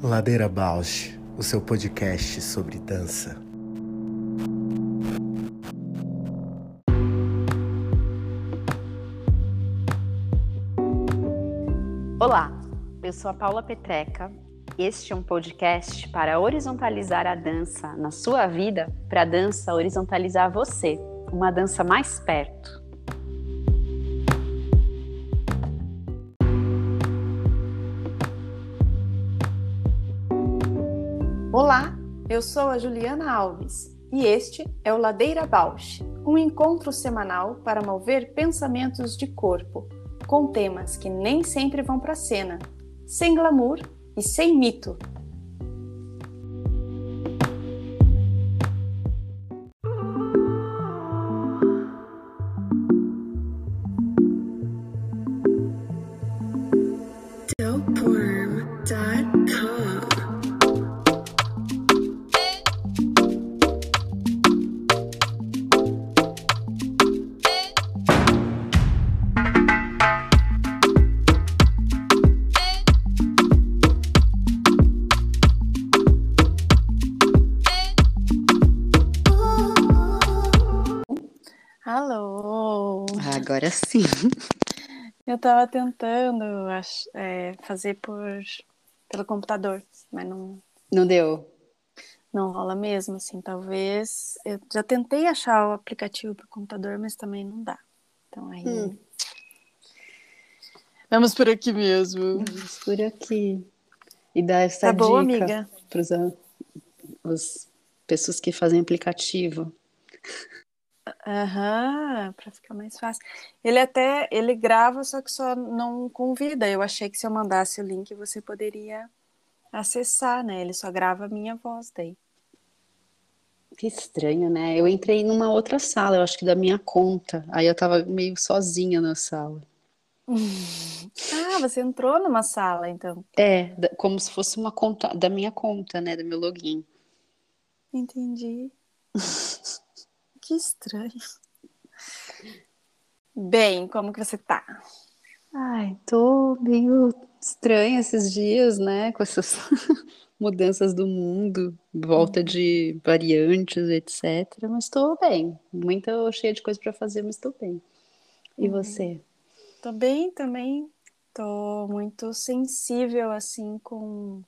Ladeira Bausch, o seu podcast sobre dança. Olá, eu sou a Paula Petreca. Este é um podcast para horizontalizar a dança na sua vida, para a dança horizontalizar você, uma dança mais perto. Eu sou a Juliana Alves e este é o Ladeira Bausch, um encontro semanal para mover pensamentos de corpo, com temas que nem sempre vão para cena, sem glamour e sem mito. Estava tentando é, fazer por pelo computador, mas não. Não deu. Não rola mesmo, assim. Talvez. Eu já tentei achar o aplicativo para o computador, mas também não dá. Então aí. Hum. Vamos por aqui mesmo. Vamos por aqui. E dá essa tá dica boa, amiga. para as pessoas que fazem aplicativo. Aham, para ficar mais fácil. Ele até ele grava, só que só não convida. Eu achei que se eu mandasse o link você poderia acessar, né? Ele só grava a minha voz daí. Que estranho, né? Eu entrei numa outra sala, eu acho que da minha conta. Aí eu tava meio sozinha na sala. Ah, você entrou numa sala, então. É, como se fosse uma conta da minha conta, né? Do meu login. Entendi. Que estranho. Bem, como que você tá? Ai, tô meio estranha esses dias, né? Com essas mudanças do mundo, volta de variantes, etc. Mas tô bem. Muito cheia de coisa para fazer, mas tô bem. E uhum. você? Tô bem também. Tô muito sensível, assim, com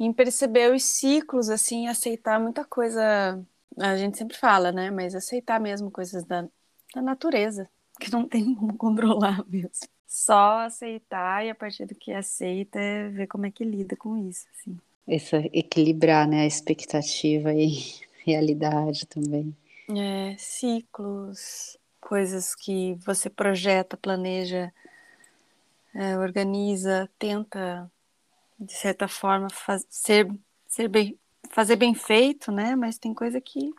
em perceber os ciclos, assim, aceitar muita coisa a gente sempre fala, né? Mas aceitar mesmo coisas da, da natureza, que não tem como controlar mesmo. Só aceitar e a partir do que aceita, é ver como é que lida com isso, assim. Isso, equilibrar, né? A expectativa e realidade também. É, ciclos, coisas que você projeta, planeja, é, organiza, tenta, de certa forma, faz, ser, ser bem, fazer bem feito, né? Mas tem coisa que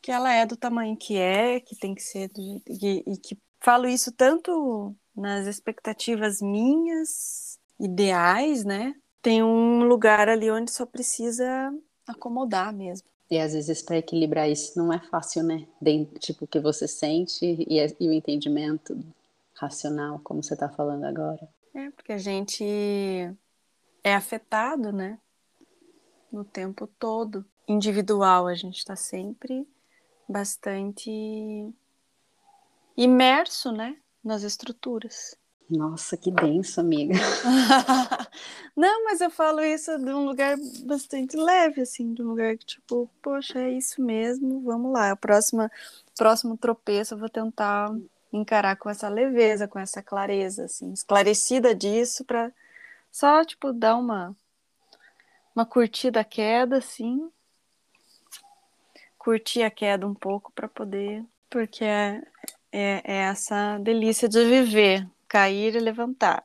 que ela é do tamanho que é, que tem que ser do e, e que falo isso tanto nas expectativas minhas, ideais, né? Tem um lugar ali onde só precisa acomodar mesmo. E às vezes para equilibrar isso não é fácil, né? De, tipo, o que você sente e, e o entendimento racional, como você está falando agora. É, porque a gente é afetado, né? No tempo todo. Individual, a gente está sempre bastante imerso, né, nas estruturas. Nossa, que denso, amiga. Não, mas eu falo isso de um lugar bastante leve, assim, de um lugar que, tipo, poxa, é isso mesmo, vamos lá. A próxima, próximo tropeço eu vou tentar encarar com essa leveza, com essa clareza, assim, esclarecida disso, para só, tipo, dar uma uma curtida a queda, assim. Curtir a queda um pouco para poder. Porque é, é, é, essa delícia de viver, cair e levantar.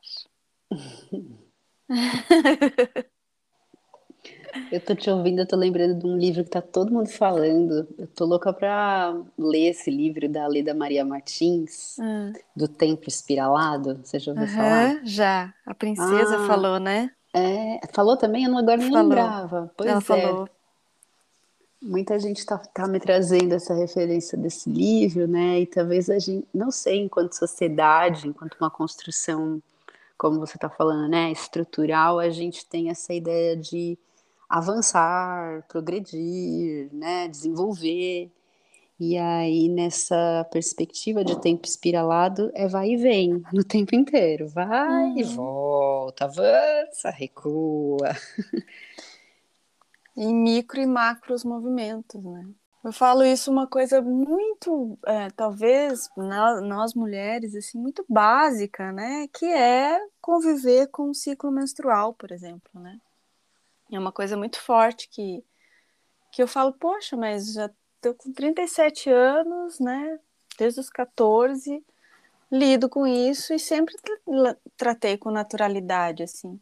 Eu tô te ouvindo, eu tô lembrando de um livro que tá todo mundo falando. Eu tô louca pra ler esse livro da Leda Maria Martins, hum. do Tempo Espiralado. Você já ouviu uhum, falar? Já. A princesa ah, falou, né? É, falou também? Eu não, agora nem falou. lembrava. Pois Ela é. falou. Muita gente está tá me trazendo essa referência desse livro, né? E talvez a gente, não sei, enquanto sociedade, enquanto uma construção, como você está falando, né, estrutural, a gente tem essa ideia de avançar, progredir, né, desenvolver. E aí, nessa perspectiva de tempo espiralado, é vai e vem no tempo inteiro. Vai uhum. e volta, avança, recua. Em micro e macros movimentos, né? Eu falo isso uma coisa muito, é, talvez nós, nós, mulheres, assim, muito básica, né? Que é conviver com o ciclo menstrual, por exemplo, né? É uma coisa muito forte que, que eu falo, poxa, mas já tô com 37 anos, né? Desde os 14, lido com isso e sempre tratei com naturalidade, assim.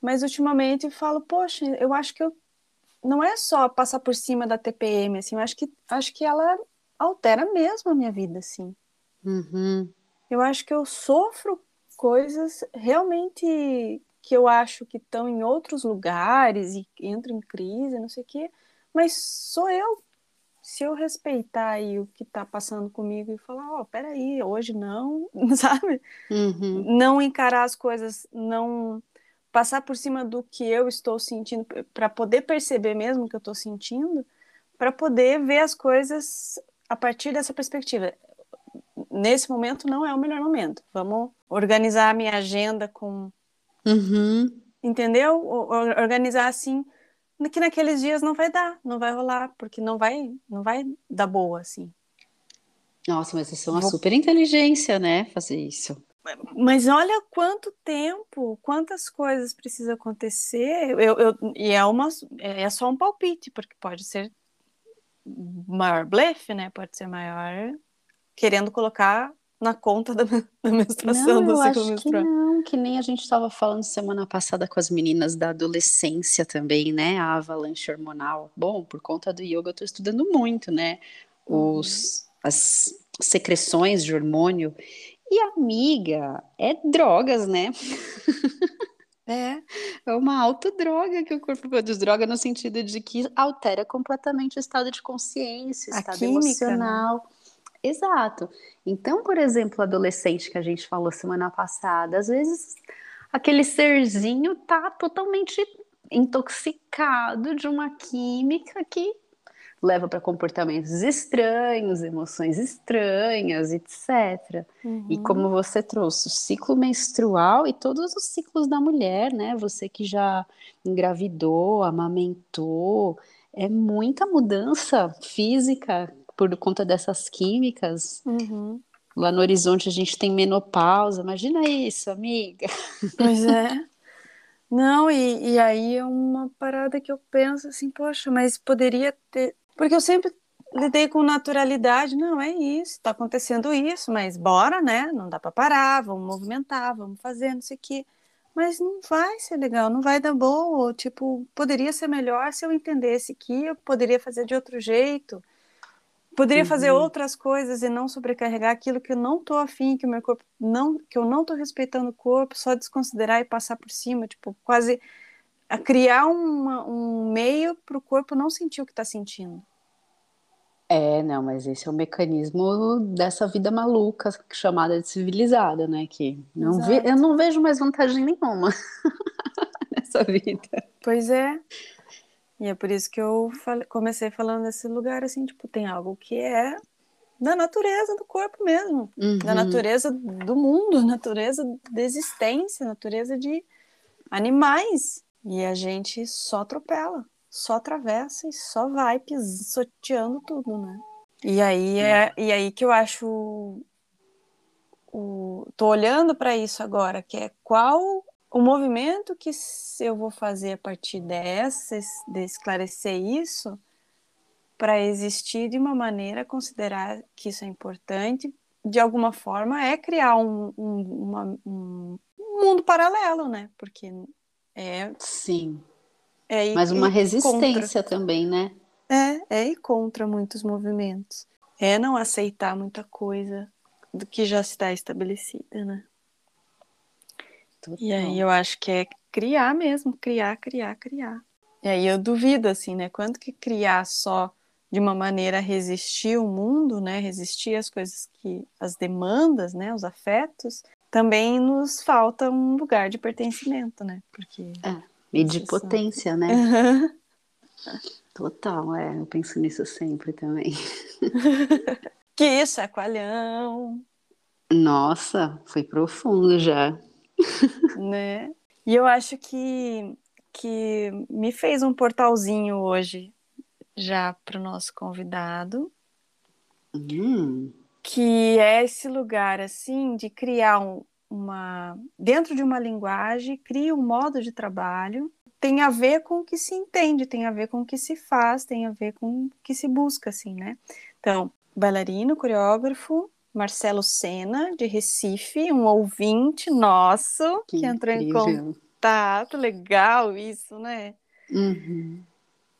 Mas ultimamente eu falo, poxa, eu acho que eu não é só passar por cima da TPM, assim, eu acho que acho que ela altera mesmo a minha vida, assim. Uhum. Eu acho que eu sofro coisas realmente que eu acho que estão em outros lugares e entro em crise, não sei o quê, mas sou eu se eu respeitar aí o que está passando comigo e falar, ó, oh, peraí, hoje não, sabe? Uhum. Não encarar as coisas, não passar por cima do que eu estou sentindo, para poder perceber mesmo o que eu estou sentindo, para poder ver as coisas a partir dessa perspectiva. Nesse momento não é o melhor momento. Vamos organizar a minha agenda com. Uhum. Entendeu? Organizar assim que naqueles dias não vai dar, não vai rolar, porque não vai, não vai dar boa assim. Nossa, mas isso é uma Vou... super inteligência, né? Fazer isso. Mas olha quanto tempo, quantas coisas precisa acontecer. Eu, eu, e é, uma, é só um palpite, porque pode ser maior blefe, né? Pode ser maior querendo colocar na conta da, da menstruação não, do ciclo menstrual. Que não, que nem a gente estava falando semana passada com as meninas da adolescência também, né? A avalanche hormonal. Bom, por conta do yoga eu estou estudando muito, né? Os, uhum. as secreções de hormônio. E amiga, é drogas, né? É. É uma autodroga que o corpo produz. Droga no sentido de que altera completamente o estado de consciência, o estado química, né? emocional. Né? Exato. Então, por exemplo, o adolescente que a gente falou semana passada, às vezes aquele serzinho tá totalmente intoxicado de uma química que leva para comportamentos estranhos, emoções estranhas, etc. Uhum. E como você trouxe, o ciclo menstrual e todos os ciclos da mulher, né? Você que já engravidou, amamentou, é muita mudança física por conta dessas químicas. Uhum. Lá no horizonte a gente tem menopausa, imagina isso, amiga. Pois é. Não, e, e aí é uma parada que eu penso assim, poxa, mas poderia ter. Porque eu sempre lidei com naturalidade, não, é isso, está acontecendo isso, mas bora, né? Não dá para parar, vamos movimentar, vamos fazer, não sei o quê. Mas não vai ser legal, não vai dar boa. Tipo, poderia ser melhor se eu entendesse que eu poderia fazer de outro jeito. Poderia uhum. fazer outras coisas e não sobrecarregar aquilo que eu não estou afim, que o meu corpo não, que eu não estou respeitando o corpo, só desconsiderar e passar por cima, tipo, quase a criar uma, um meio para o corpo não sentir o que está sentindo. É, não, mas esse é o mecanismo dessa vida maluca chamada de civilizada, né? Que não eu não vejo mais vantagem nenhuma nessa vida. Pois é. E é por isso que eu comecei falando desse lugar, assim, tipo, tem algo que é da natureza do corpo mesmo, uhum. da natureza do mundo, natureza da existência, natureza de animais. E a gente só atropela, só atravessa e só vai pisoteando tudo, né? E aí é e aí que eu acho o, tô olhando para isso agora, que é qual o movimento que eu vou fazer a partir dessa, de esclarecer isso, para existir de uma maneira, considerar que isso é importante, de alguma forma, é criar um, um, uma, um mundo paralelo, né? Porque é. Sim. É Mas uma resistência contra. também, né? É, é ir contra muitos movimentos. É não aceitar muita coisa do que já está estabelecida, né? Total. E aí eu acho que é criar mesmo, criar, criar, criar. E aí eu duvido, assim, né? Quanto que criar só de uma maneira resistir o mundo, né? Resistir às coisas que, as demandas, né? Os afetos, também nos falta um lugar de pertencimento, né? Porque é, e de potência, né? Total, é, eu penso nisso sempre também. que chacoalhão! Nossa, foi profundo já. né? E eu acho que, que me fez um portalzinho hoje já para o nosso convidado. Hum. Que é esse lugar assim de criar um, uma. dentro de uma linguagem, cria um modo de trabalho tem a ver com o que se entende, tem a ver com o que se faz, tem a ver com o que se busca, assim, né? Então, bailarino, coreógrafo, Marcelo Sena, de Recife, um ouvinte nosso que, que entrou em contato. Legal isso, né? Uhum.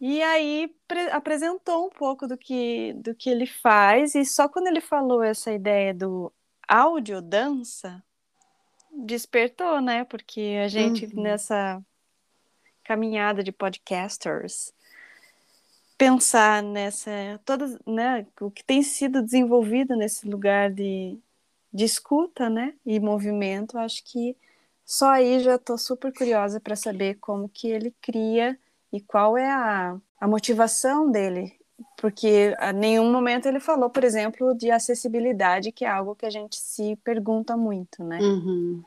E aí apresentou um pouco do que, do que ele faz, e só quando ele falou essa ideia do audiodança, despertou, né? Porque a gente uhum. nessa caminhada de podcasters, pensar nessa todas, né, o que tem sido desenvolvido nesse lugar de, de escuta, né, e movimento, acho que só aí já estou super curiosa para saber como que ele cria e qual é a, a motivação dele, porque a nenhum momento ele falou, por exemplo, de acessibilidade, que é algo que a gente se pergunta muito, né? Uhum.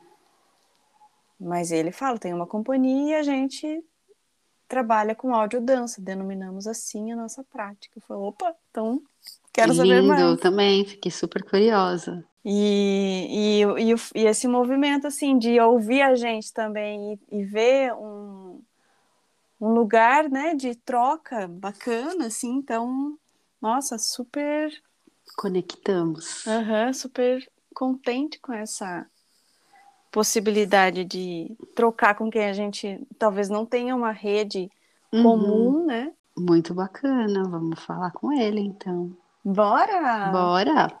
Mas ele fala, tem uma companhia e a gente trabalha com audiodança, denominamos assim a nossa prática. Eu falei, opa, então quero Lindo, saber mais. Eu também, fiquei super curiosa. E, e, e, e, esse movimento, assim, de ouvir a gente também e, e ver um, um lugar, né, de troca bacana, assim, então, nossa, super... Conectamos. Uhum, super contente com essa possibilidade de trocar com quem a gente talvez não tenha uma rede uhum. comum, né? Muito bacana, vamos falar com ele então. Bora! Bora!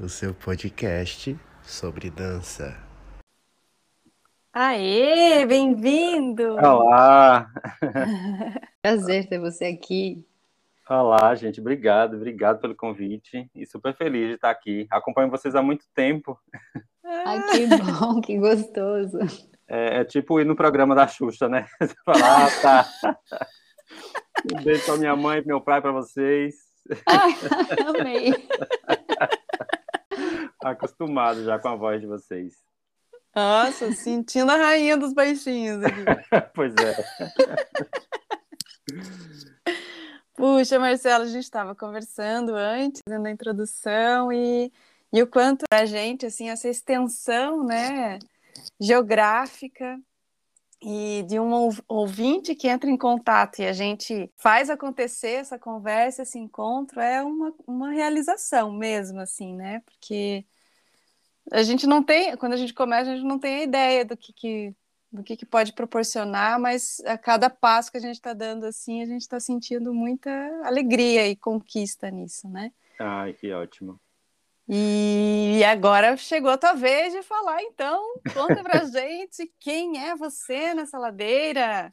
o seu podcast sobre dança. Aê, bem-vindo! Olá! Prazer ter você aqui. Olá, gente, obrigado, obrigado pelo convite e super feliz de estar aqui. Acompanho vocês há muito tempo. Ai, que bom, que gostoso. É, é tipo ir no programa da Xuxa, né? Você fala, ah, tá. Um beijo pra minha mãe e meu pai para vocês. Ai, amei acostumado já com a voz de vocês. Nossa, sentindo a rainha dos baixinhos aqui. pois é. Puxa, Marcelo, a gente estava conversando antes, na introdução, e, e o quanto a gente, assim, essa extensão, né, geográfica e de um ouvinte que entra em contato e a gente faz acontecer essa conversa, esse encontro, é uma, uma realização mesmo, assim, né? Porque a gente não tem, quando a gente começa, a gente não tem a ideia do que, que do que, que pode proporcionar, mas a cada passo que a gente está dando assim, a gente está sentindo muita alegria e conquista nisso, né? Ai, que ótimo. E agora chegou a tua vez de falar, então, conta pra gente quem é você nessa ladeira.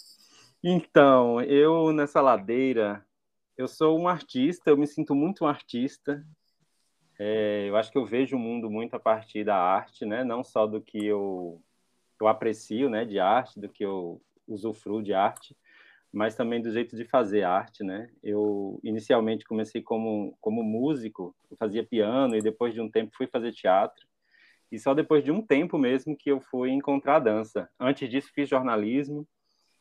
Então, eu nessa ladeira, eu sou um artista, eu me sinto muito um artista, É, eu acho que eu vejo o mundo muito a partir da arte, né? Não só do que eu, eu aprecio, né, de arte, do que eu usufruo de arte, mas também do jeito de fazer arte, né? Eu inicialmente comecei como como músico, fazia piano e depois de um tempo fui fazer teatro. E só depois de um tempo mesmo que eu fui encontrar a dança. Antes disso fiz jornalismo.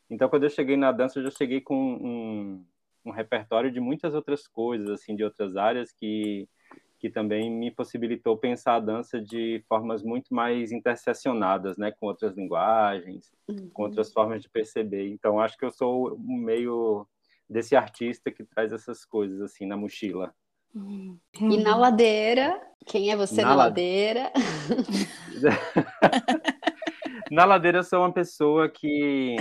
Então quando eu cheguei na dança, eu já cheguei com um, um repertório de muitas outras coisas, assim, de outras áreas que que também me possibilitou pensar a dança de formas muito mais interseccionadas, né, com outras linguagens, uhum. com outras formas de perceber. Então, acho que eu sou meio desse artista que traz essas coisas assim na mochila. Uhum. E na ladeira, quem é você na, na ladeira? na ladeira eu sou uma pessoa que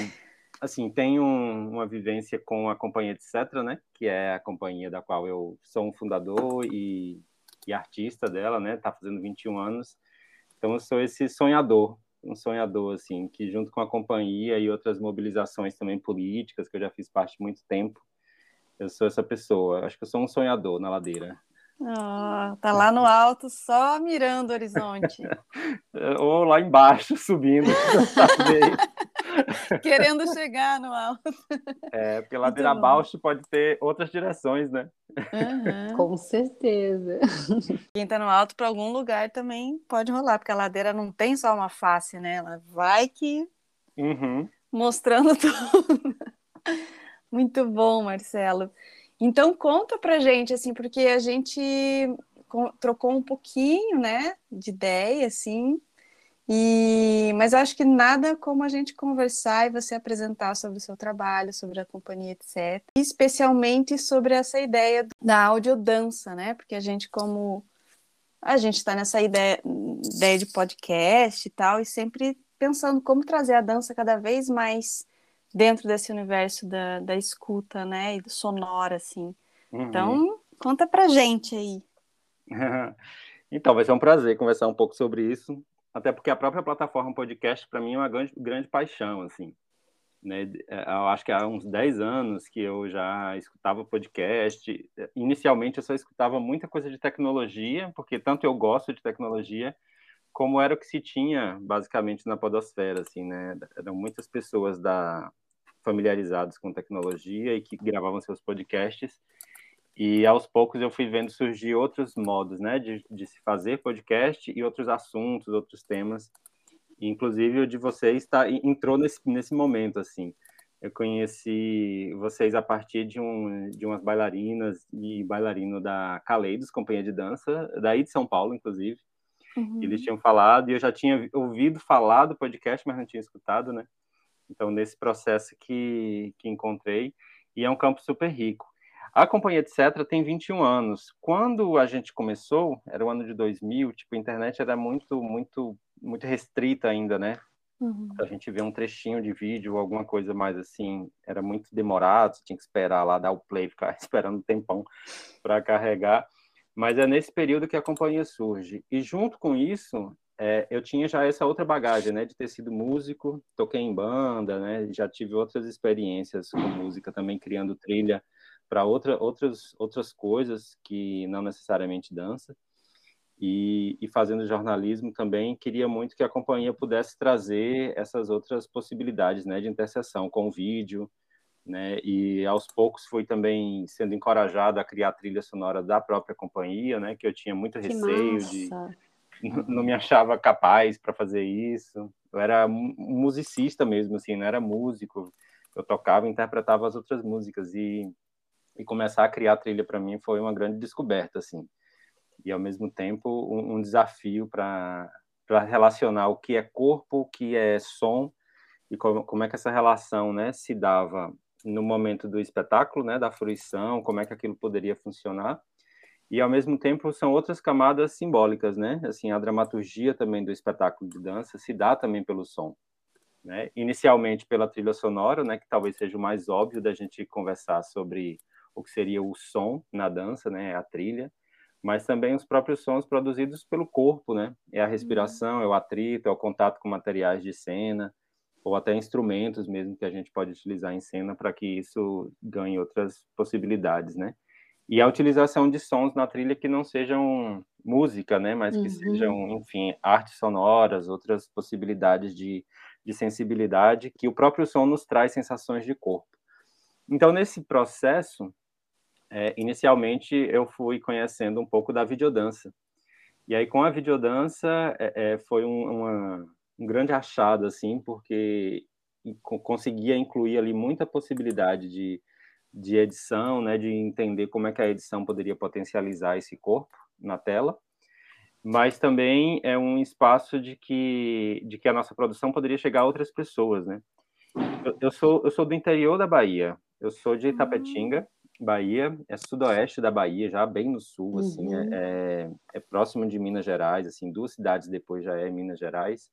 assim, tem um, uma vivência com a companhia etc, né, que é a companhia da qual eu sou um fundador e e artista dela, né? Tá fazendo 21 anos. Então eu sou esse sonhador, um sonhador assim, que junto com a companhia e outras mobilizações também políticas que eu já fiz parte muito tempo, eu sou essa pessoa. Acho que eu sou um sonhador na ladeira. Oh, tá lá no alto, só mirando o horizonte. Ou lá embaixo, subindo. Querendo chegar no alto. É, porque ladeira abaixo pode ter outras direções, né? Uhum. Com certeza. Quem tá no alto para algum lugar também pode rolar, porque a ladeira não tem só uma face, né? Ela vai que uhum. mostrando tudo. Muito bom, Marcelo. Então conta pra gente, assim, porque a gente trocou um pouquinho, né, de ideia, assim, e, mas acho que nada como a gente conversar e você apresentar sobre o seu trabalho, sobre a companhia, etc. Especialmente sobre essa ideia da audiodança, né? Porque a gente, como a gente está nessa ideia, ideia de podcast e tal, e sempre pensando como trazer a dança cada vez mais dentro desse universo da, da escuta, né? E do sonoro, assim. Uhum. Então, conta pra gente aí. então, vai ser um prazer conversar um pouco sobre isso até porque a própria plataforma podcast para mim é uma grande, grande paixão, assim. Né? É, eu acho que há uns 10 anos que eu já escutava podcast. Inicialmente eu só escutava muita coisa de tecnologia, porque tanto eu gosto de tecnologia, como era o que se tinha basicamente na podosfera, assim, né? Eram muitas pessoas da familiarizadas com tecnologia e que gravavam seus podcasts e aos poucos eu fui vendo surgir outros modos, né, de, de se fazer podcast e outros assuntos, outros temas. inclusive o de vocês tá, entrou nesse, nesse momento, assim. Eu conheci vocês a partir de, um, de umas bailarinas e bailarino da Caleidos, companhia de dança, daí de São Paulo, inclusive. Uhum. Eles tinham falado, e eu já tinha ouvido falar do podcast, mas não tinha escutado, né? Então, nesse processo que, que encontrei, e é um campo super rico. A companhia etc tem 21 anos. Quando a gente começou, era o ano de 2000, tipo, a internet era muito, muito, muito restrita ainda, né? Uhum. A gente vê um trechinho de vídeo, alguma coisa mais assim, era muito demorado, você tinha que esperar lá, dar o play, ficar esperando um tempão para carregar. Mas é nesse período que a companhia surge. E junto com isso, é, eu tinha já essa outra bagagem, né, de ter sido músico, toquei em banda, né, já tive outras experiências com música também, criando trilha para outra, outras, outras coisas que não necessariamente dança. E, e, fazendo jornalismo também, queria muito que a companhia pudesse trazer essas outras possibilidades né, de interseção com o vídeo. Né, e aos poucos fui também sendo encorajado a criar a trilha sonora da própria companhia, né, que eu tinha muito que receio massa. de não me achava capaz para fazer isso. Eu era musicista mesmo, assim, não era músico. Eu tocava, interpretava as outras músicas e e começar a criar trilha para mim foi uma grande descoberta, assim. E ao mesmo tempo um, um desafio para para relacionar o que é corpo, o que é som e como, como é que essa relação, né, se dava no momento do espetáculo, né, da fruição, como é que aquilo poderia funcionar. E ao mesmo tempo são outras camadas simbólicas, né? Assim, a dramaturgia também do espetáculo de dança se dá também pelo som. Né? Inicialmente pela trilha sonora, né, que talvez seja o mais óbvio da gente conversar sobre o que seria o som na dança, né, a trilha, mas também os próprios sons produzidos pelo corpo, né? É a respiração, é o atrito, é o contato com materiais de cena, ou até instrumentos mesmo que a gente pode utilizar em cena para que isso ganhe outras possibilidades, né? E a utilização de sons na trilha que não sejam música, né? Mas que uhum. sejam, enfim, artes sonoras, outras possibilidades de, de sensibilidade, que o próprio som nos traz sensações de corpo. Então, nesse processo, é, inicialmente eu fui conhecendo um pouco da videodança. E aí, com a videodança, é, é, foi um, uma, um grande achado, assim, porque conseguia incluir ali muita possibilidade de, de edição, né, de entender como é que a edição poderia potencializar esse corpo na tela, mas também é um espaço de que, de que a nossa produção poderia chegar a outras pessoas, né? Eu, eu sou, eu sou do interior da Bahia, eu sou de Itapetinga, Bahia, é sudoeste da Bahia, já bem no sul, assim, é, uhum. é, é, próximo de Minas Gerais, assim, duas cidades depois já é Minas Gerais.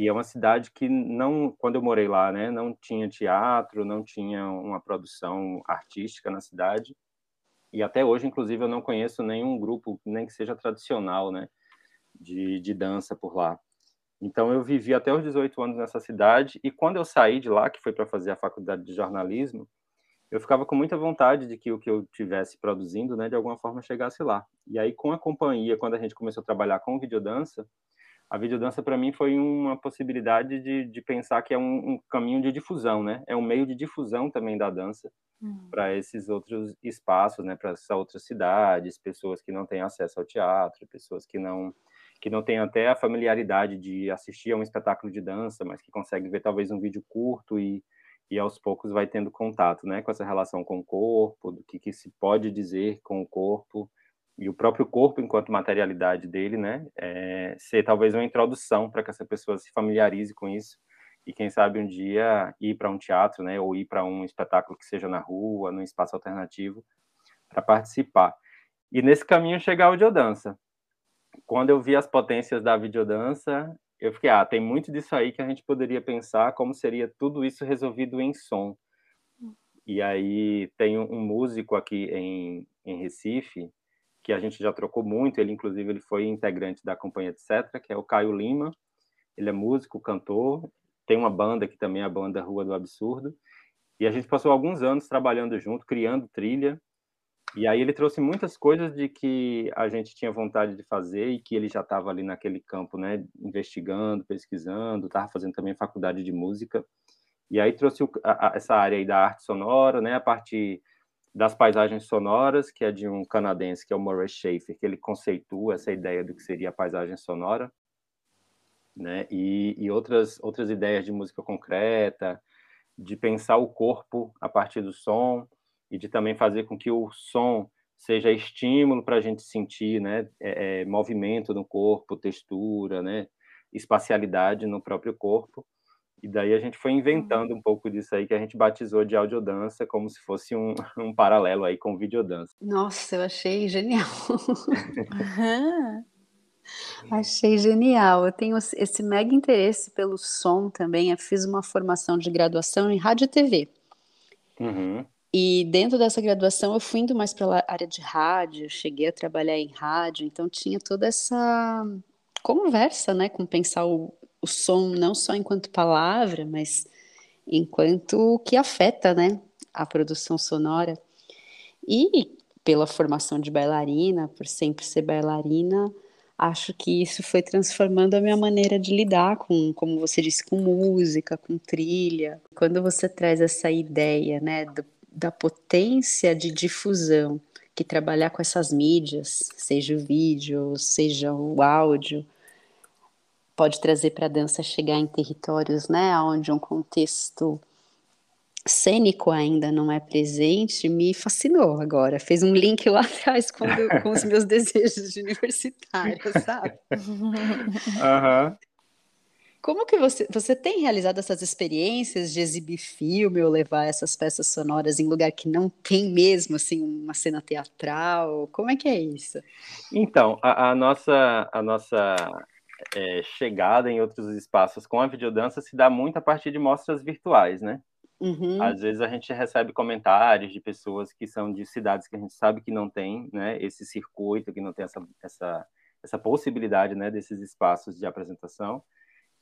E é uma cidade que não, quando eu morei lá, né, não tinha teatro, não tinha uma produção artística na cidade. E até hoje, inclusive, eu não conheço nenhum grupo, nem que seja tradicional, né, de, de dança por lá. Então eu vivi até os 18 anos nessa cidade e quando eu saí de lá, que foi para fazer a faculdade de jornalismo, eu ficava com muita vontade de que o que eu tivesse produzindo, né, de alguma forma chegasse lá. E aí com a companhia, quando a gente começou a trabalhar com videodança, a videodança para mim foi uma possibilidade de, de pensar que é um, um, caminho de difusão, né? É um meio de difusão também da dança uhum. para esses outros espaços, né? Para essas outras cidades, pessoas que não têm acesso ao teatro, pessoas que não que não têm até a familiaridade de assistir a um espetáculo de dança, mas que conseguem ver talvez um vídeo curto e, e aos poucos vai tendo contato, né? Com essa relação com o corpo, do que, que se pode dizer com o corpo e o próprio corpo enquanto materialidade dele, né, é, ser talvez uma introdução para que essa pessoa se familiarize com isso e quem sabe um dia ir para um teatro, né, ou ir para um espetáculo que seja na rua, num espaço alternativo, para participar. E nesse caminho chegar a audiodança. Quando eu vi as potências da videodança, eu fiquei, ah, tem muito disso aí que a gente poderia pensar como seria tudo isso resolvido em som. E aí tem um músico aqui em, em Recife, que a gente já trocou muito, ele inclusive ele foi integrante da companhia etc, que é o Caio Lima. Ele é músico, cantor, tem uma banda que também é a banda Rua do Absurdo. E a gente passou alguns anos trabalhando junto, criando trilha. E aí ele trouxe muitas coisas de que a gente tinha vontade de fazer e que ele já estava ali naquele campo, né, investigando, pesquisando, estava fazendo também faculdade de música. E aí trouxe o, a, essa área aí da arte sonora, né, a parte das paisagens sonoras, que é de um canadense, que é o Murray Schafer, que ele conceitua essa ideia do que seria a paisagem sonora, né? E, e outras outras ideias de música concreta, de pensar o corpo a partir do som e de também fazer com que o som seja estímulo para a gente sentir, né? É, é, movimento no corpo, textura, né? Espacialidade no próprio corpo. E daí a gente foi inventando um pouco disso aí que a gente batizou de audiodança, como se fosse um, um paralelo aí com videodança. Nossa, eu achei genial. achei genial. Eu tenho esse mega interesse pelo som também. Eu fiz uma formação de graduação em rádio e TV. Uhum. E dentro dessa graduação eu fui indo mais para a área de rádio, cheguei a trabalhar em rádio, então tinha toda essa conversa, né, com pensar o, o som não só enquanto palavra, mas enquanto que afeta, né, a produção sonora. E pela formação de bailarina, por sempre ser bailarina, acho que isso foi transformando a minha maneira de lidar com, como você disse, com música, com trilha. Quando você traz essa ideia, né, do, da potência de difusão que trabalhar com essas mídias, seja o vídeo, seja o áudio, pode trazer para a dança chegar em territórios, né, onde um contexto cênico ainda não é presente, me fascinou agora. Fez um link lá atrás com, com os meus desejos de universitária, sabe? Uhum. Como que você, você tem realizado essas experiências de exibir filme ou levar essas peças sonoras em lugar que não tem mesmo, assim, uma cena teatral? Como é que é isso? Então, a, a nossa, a nossa é, chegada em outros espaços com a videodança se dá muito a partir de mostras virtuais, né? Uhum. Às vezes a gente recebe comentários de pessoas que são de cidades que a gente sabe que não tem, né, esse circuito, que não tem essa, essa, essa possibilidade, né, desses espaços de apresentação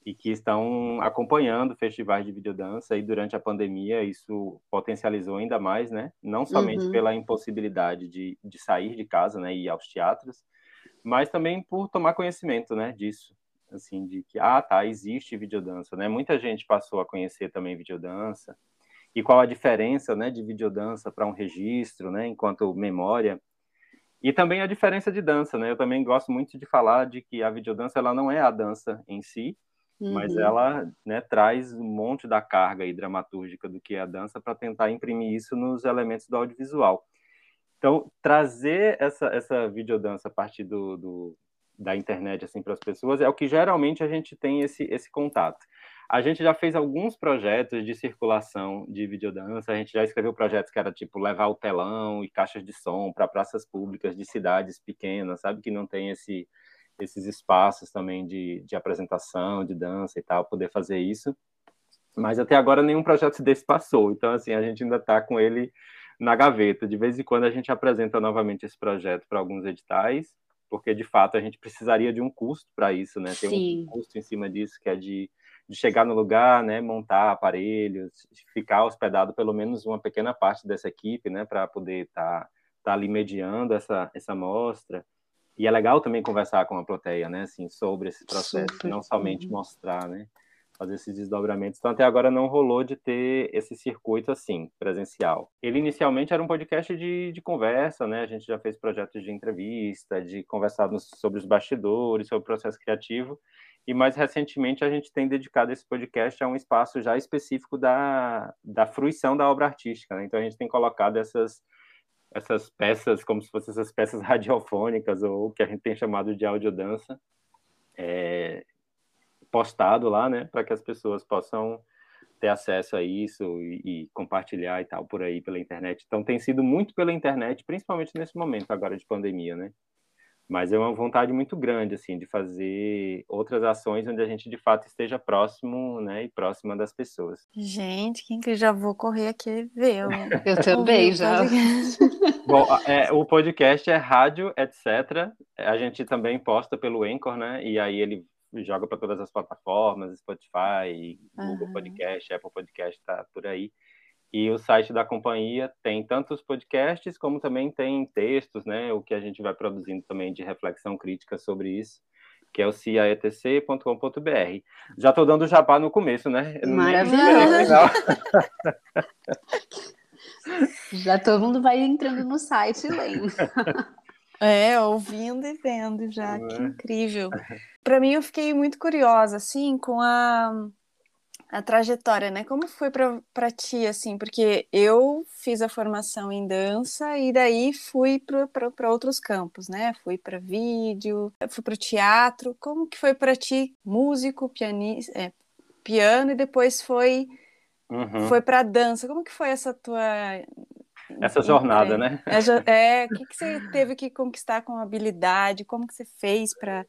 e que estão acompanhando festivais de videodança e durante a pandemia isso potencializou ainda mais, né, não somente uhum. pela impossibilidade de, de sair de casa, né, e ir aos teatros, mas também por tomar conhecimento, né, disso, assim, de que, ah, tá, existe videodança, né? Muita gente passou a conhecer também videodança, e qual a diferença, né, de videodança para um registro, né, enquanto memória, e também a diferença de dança, né? Eu também gosto muito de falar de que a videodança ela não é a dança em si, uhum. mas ela né, traz um monte da carga e dramatúrgica do que é a dança para tentar imprimir isso nos elementos do audiovisual. Então, trazer essa, essa videodança a partir do, do da internet assim para as pessoas é o que geralmente a gente tem esse, esse contato. A gente já fez alguns projetos de circulação de videodança, a gente já escreveu projetos que era tipo levar o telão e caixas de som para praças públicas de cidades pequenas, sabe, que não tem esse, esses espaços também de, de apresentação, de dança e tal, poder fazer isso. Mas até agora nenhum projeto desse passou, então assim, a gente ainda está com ele na gaveta. De vez em quando a gente apresenta novamente esse projeto para alguns editais, porque de fato a gente precisaria de um custo para isso, né? Tem Sim. um custo em cima disso que é de de chegar no lugar, né, montar aparelhos, ficar hospedado pelo menos uma pequena parte dessa equipe, né, para poder estar tá, tá ali mediando essa essa mostra. E é legal também conversar com a plateia, né, assim, sobre esse processo, Super. não somente uhum. mostrar, né, fazer esses desdobramentos. Então até agora não rolou de ter esse circuito assim, presencial. Ele inicialmente era um podcast de, de conversa, né? A gente já fez projetos de entrevista, de conversar sobre os bastidores, sobre o processo criativo. E mais recentemente a gente tem dedicado esse podcast a um espaço já específico da, da fruição da obra artística. Né? Então a gente tem colocado essas, essas peças como se fossem essas peças radiofônicas ou o que a gente tem chamado de audiodança é, postado lá, né, para que as pessoas possam ter acesso a isso e, e, compartilhar e tal por aí pela internet. Então tem sido muito pela internet, principalmente nesse momento agora de pandemia, né? mas é uma vontade muito grande assim de fazer outras ações onde a gente de fato esteja próximo, né, e próxima das pessoas. Gente, quem que já vou correr aqui ver? Eu, eu também já. Bom, é, o podcast é rádio, etc. A gente também posta pelo Anchor, né? E aí ele joga para todas as plataformas, Spotify, Google uhum. Podcast, Apple Podcast, tá por aí. E o site da companhia tem tanto os podcasts, como também tem textos, né? O que a gente vai produzindo também de reflexão crítica sobre isso, que é o ciaetc.com.br. Já estou dando jabá no começo, né? Maravilhoso! já todo mundo vai entrando no site e lendo. É, ouvindo e vendo já, que é? incrível. Para mim, eu fiquei muito curiosa, assim, com a a trajetória, né? Como foi para ti, assim? Porque eu fiz a formação em dança e daí fui para outros campos, né? Fui para vídeo, fui para o teatro. Como que foi para ti, músico, pianista, é, piano e depois foi uhum. foi para dança? Como que foi essa tua essa jornada, é, né? É, o que, que você teve que conquistar com habilidade? Como que você fez para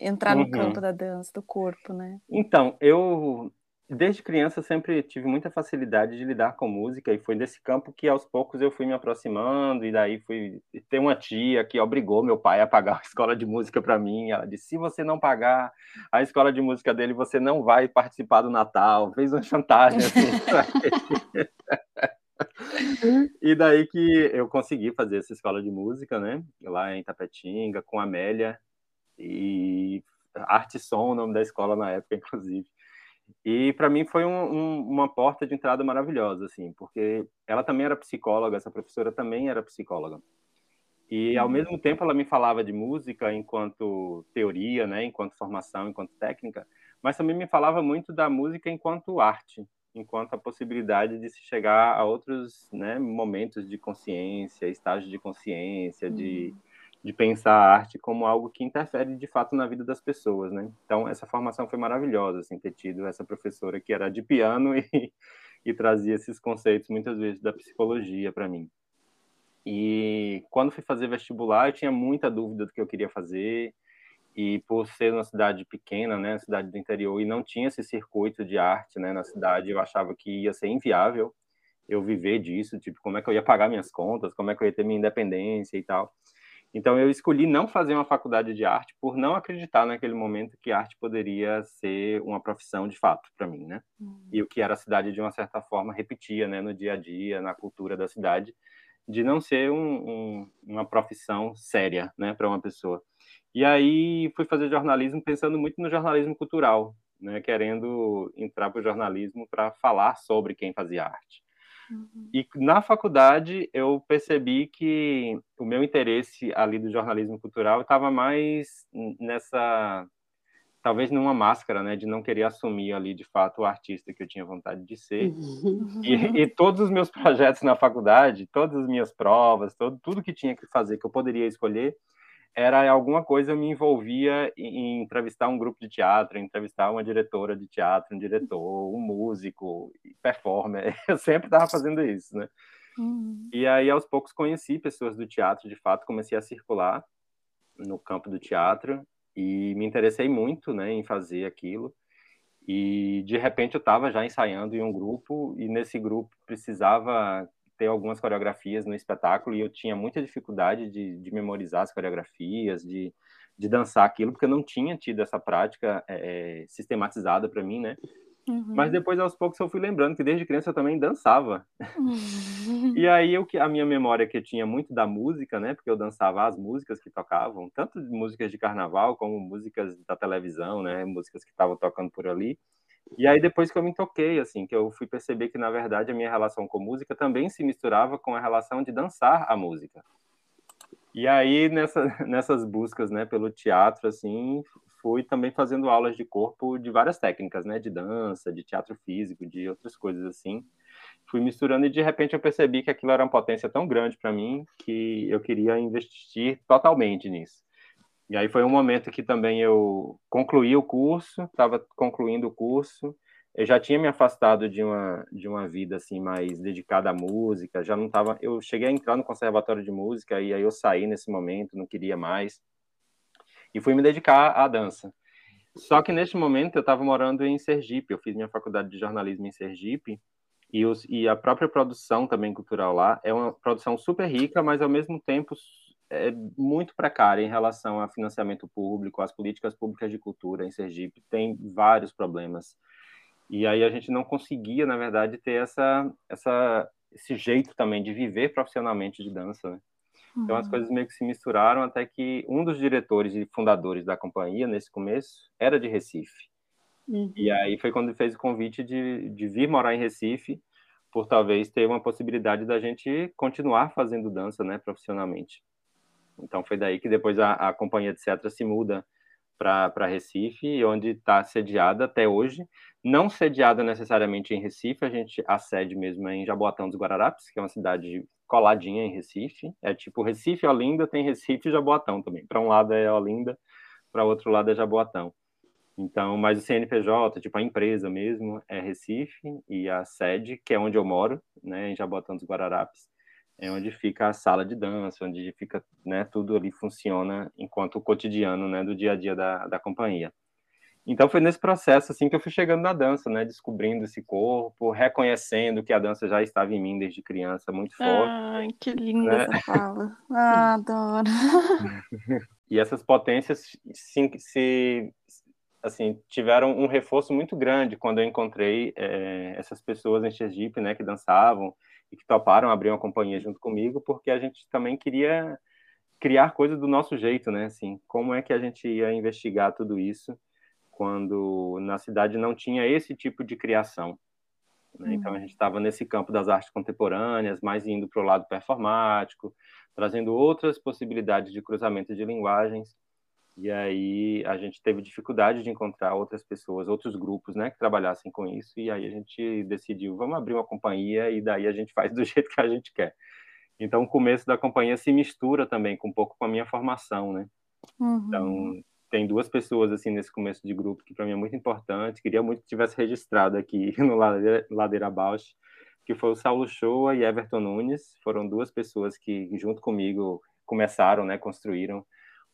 entrar no uhum. campo da dança, do corpo, né? Então, eu desde criança sempre tive muita facilidade de lidar com música e foi desse campo que aos poucos eu fui me aproximando e daí fui ter uma tia que obrigou meu pai a pagar a escola de música para mim. Ela disse: "Se você não pagar a escola de música dele, você não vai participar do Natal". Fez uma chantagem assim. e daí que eu consegui fazer essa escola de música, né? Lá em Tapetinga, com a Amélia, e Arte Som, o nome da escola na época, inclusive. E para mim foi um, um, uma porta de entrada maravilhosa, assim, porque ela também era psicóloga, essa professora também era psicóloga. E ao uhum. mesmo tempo ela me falava de música enquanto teoria, né, enquanto formação, enquanto técnica, mas também me falava muito da música enquanto arte, enquanto a possibilidade de se chegar a outros né, momentos de consciência, estágios de consciência, de uhum de pensar a arte como algo que interfere de fato na vida das pessoas, né? Então essa formação foi maravilhosa, assim, ter tido essa professora que era de piano e, e trazia esses conceitos muitas vezes da psicologia para mim. E quando fui fazer vestibular, eu tinha muita dúvida do que eu queria fazer e por ser uma cidade pequena, né, cidade do interior e não tinha esse circuito de arte, né, na cidade, eu achava que ia ser inviável eu viver disso, tipo, como é que eu ia pagar minhas contas, como é que eu ia ter minha independência e tal. Então eu escolhi não fazer uma faculdade de arte por não acreditar naquele momento que arte poderia ser uma profissão de fato para mim, né? Uhum. E o que era a cidade de uma certa forma repetia, né, no dia a dia, na cultura da cidade. De não ser um, um, uma profissão séria, né, para uma pessoa. E aí fui fazer jornalismo pensando muito no jornalismo cultural, né, querendo entrar para o jornalismo para falar sobre quem fazia arte. Uhum. E na faculdade eu percebi que o meu interesse ali do jornalismo cultural estava mais nessa talvez numa máscara, né, de não querer assumir ali de fato o artista que eu tinha vontade de ser. Uhum. E, e, todos os meus projetos na faculdade, todas as minhas provas, todo, tudo que tinha que fazer que eu poderia escolher, era alguma coisa eu me envolvia em, em entrevistar um grupo de teatro, entrevistar uma diretora de teatro, um diretor, um músico, performer. Eu sempre estava fazendo isso, né? Uhum. E aí aos poucos conheci pessoas do teatro, de fato, comecei a circular no campo do teatro e me interessei muito, né, em fazer aquilo. E de repente eu estava já ensaiando em um grupo e nesse grupo precisava ter algumas coreografias no espetáculo e eu tinha muita dificuldade de, de memorizar as coreografias, de, de dançar aquilo, porque eu não tinha tido essa prática é, sistematizada para mim, né? Uhum. Mas depois, aos poucos, eu fui lembrando que desde criança eu também dançava. Uhum. e aí, eu, a minha memória que eu tinha muito da música, né? Porque eu dançava as músicas que tocavam, tanto músicas de carnaval como músicas da televisão, né? Músicas que estavam tocando por ali. E aí, depois que eu me toquei, assim, que eu fui perceber que, na verdade, a minha relação com música também se misturava com a relação de dançar a música. E aí, nessa, nessas buscas, né, pelo teatro, assim, fui também fazendo aulas de corpo de várias técnicas, né, de dança, de teatro físico, de outras coisas assim. Fui misturando e de repente eu percebi que aquilo era uma potência tão grande para mim que eu queria investir totalmente nisso. E aí foi um momento que também eu concluí o curso, estava concluindo o curso, eu já tinha me afastado de uma de uma vida assim mais dedicada à música, já não estava, eu cheguei a entrar no conservatório de música e aí eu saí nesse momento, não queria mais e fui me dedicar à dança. Só que neste momento eu estava morando em Sergipe, eu fiz minha faculdade de jornalismo em Sergipe, e, os, e a própria produção também cultural lá é uma produção super rica, mas ao mesmo tempo é muito precária em relação a financiamento público, às políticas públicas de cultura em Sergipe, tem vários problemas. E aí a gente não conseguia, na verdade, ter essa, essa, esse jeito também de viver profissionalmente de dança, né? Então as uhum. coisas meio que se misturaram até que um dos diretores e fundadores da companhia, nesse começo, era de Recife. Uhum. E aí foi quando ele fez o convite de, de vir morar em Recife, por talvez ter uma possibilidade da gente continuar fazendo dança, né, profissionalmente. Então foi daí que depois a, a companhia de Cetra se muda para Recife, onde está sediada até hoje. Não sediada necessariamente em Recife, a gente a sede mesmo é em Jaboatão dos Guararapes, que é uma cidade coladinha em Recife. É tipo Recife, Olinda, tem Recife e Jaboatão também. Para um lado é Olinda, para outro lado é Jaboatão. Então, mas o CNPJ, tipo a empresa mesmo, é Recife e a sede, que é onde eu moro, né, em Jaboatão dos Guararapes, é onde fica a sala de dança, onde fica, né, tudo ali funciona enquanto o cotidiano, né, do dia a dia da, da companhia. Então foi nesse processo assim que eu fui chegando na dança, né, descobrindo esse corpo, reconhecendo que a dança já estava em mim desde criança, muito forte. Ai, que linda né? essa fala. Ah, adoro. e essas potências se, se, assim tiveram um reforço muito grande quando eu encontrei é, essas pessoas em Sergipe, né, que dançavam e que toparam abrir uma companhia junto comigo, porque a gente também queria criar coisas do nosso jeito, né, assim, como é que a gente ia investigar tudo isso? quando na cidade não tinha esse tipo de criação. Né? Uhum. Então a gente estava nesse campo das artes contemporâneas, mais indo para o lado performático, trazendo outras possibilidades de cruzamento de linguagens. E aí a gente teve dificuldade de encontrar outras pessoas, outros grupos, né, que trabalhassem com isso. E aí a gente decidiu, vamos abrir uma companhia e daí a gente faz do jeito que a gente quer. Então o começo da companhia se mistura também com um pouco com a minha formação, né? Uhum. Então tem duas pessoas assim nesse começo de grupo que para mim é muito importante. Queria muito que tivesse registrado aqui no Ladeira, Ladeira Bausch, que foi o Saulo Shoa e Everton Nunes. Foram duas pessoas que junto comigo começaram, né, construíram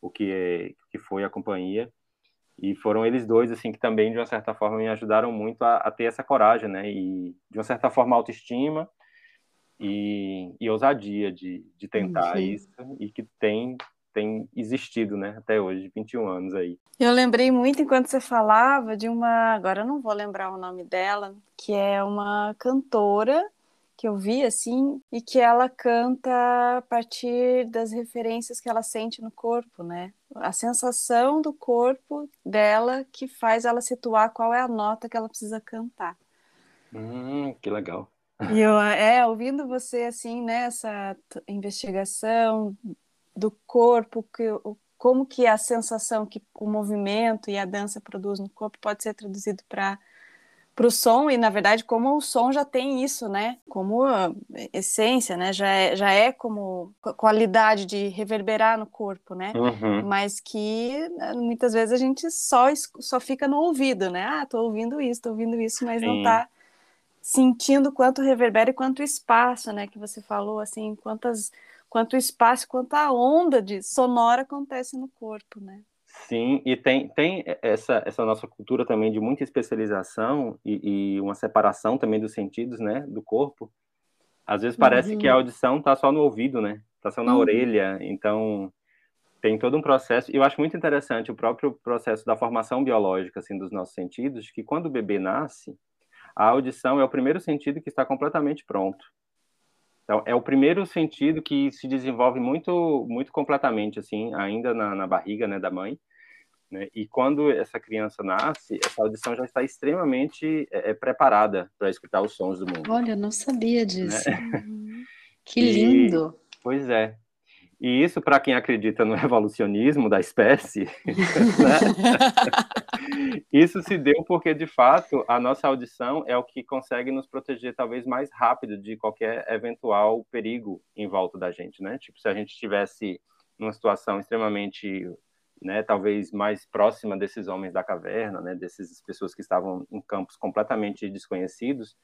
o que é, que foi a companhia. E foram eles dois assim que também de uma certa forma me ajudaram muito a, a ter essa coragem, né, e de uma certa forma autoestima e, e ousadia de, de tentar Sim. isso e que tem tem existido, né, até hoje, 21 anos aí. Eu lembrei muito enquanto você falava de uma, agora eu não vou lembrar o nome dela, que é uma cantora que eu vi assim e que ela canta a partir das referências que ela sente no corpo, né? A sensação do corpo dela que faz ela situar qual é a nota que ela precisa cantar. Hum, que legal. E eu, é, ouvindo você assim, nessa né, investigação do corpo, que, como que a sensação que o movimento e a dança produz no corpo pode ser traduzido para para o som e na verdade como o som já tem isso, né? Como essência, né? Já é, já é como qualidade de reverberar no corpo, né? Uhum. Mas que né, muitas vezes a gente só só fica no ouvido, né? Ah, tô ouvindo isso, tô ouvindo isso, mas Sim. não tá sentindo quanto reverbera e quanto espaço, né? Que você falou assim, quantas quanto espaço, quanta onda de sonora acontece no corpo, né? Sim, e tem, tem essa, essa nossa cultura também de muita especialização e, e uma separação também dos sentidos, né, do corpo. Às vezes parece uhum. que a audição está só no ouvido, né, está só na uhum. orelha, então tem todo um processo. E eu acho muito interessante o próprio processo da formação biológica, assim, dos nossos sentidos, que quando o bebê nasce, a audição é o primeiro sentido que está completamente pronto. Então, é o primeiro sentido que se desenvolve muito, muito completamente, assim, ainda na, na barriga, né, da mãe. Né? E quando essa criança nasce, essa audição já está extremamente é, é preparada para escutar os sons do mundo. Olha, eu não sabia disso. Né? que lindo! E, pois é. E isso, para quem acredita no evolucionismo da espécie, né? isso se deu porque, de fato, a nossa audição é o que consegue nos proteger talvez mais rápido de qualquer eventual perigo em volta da gente, né? Tipo, se a gente estivesse numa situação extremamente né, talvez mais próxima desses homens da caverna, né, dessas pessoas que estavam em campos completamente desconhecidos,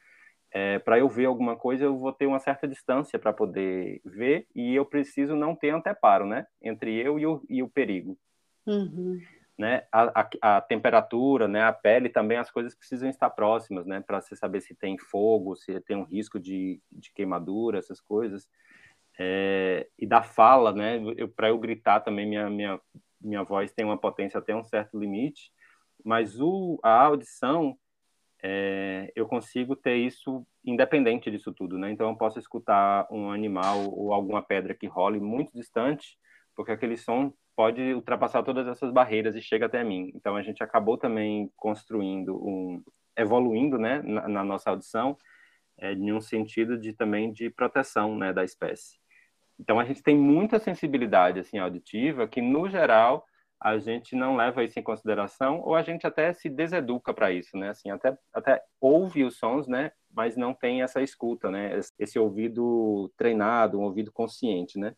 é, para eu ver alguma coisa eu vou ter uma certa distância para poder ver e eu preciso não ter anteparo, né, entre eu e o, e o perigo. Uhum. Né, a, a, a, temperatura, né, a pele também, as coisas precisam estar próximas, né, para você saber se tem fogo, se tem um risco de, de queimadura, essas coisas. É, e da fala, né, para eu gritar também minha, minha minha voz tem uma potência até um certo limite, mas o, a audição, é, eu consigo ter isso independente disso tudo, né? Então eu posso escutar um animal ou alguma pedra que role muito distante, porque aquele som pode ultrapassar todas essas barreiras e chega até mim. Então a gente acabou também construindo um, evoluindo, né, na, na nossa audição, é, em um sentido de também de proteção, né, da espécie. Então a gente tem muita sensibilidade assim auditiva que no geral a gente não leva isso em consideração ou a gente até se deseduca para isso, né? Assim, até até ouve os sons, né, mas não tem essa escuta, né? Esse ouvido treinado, um ouvido consciente, né?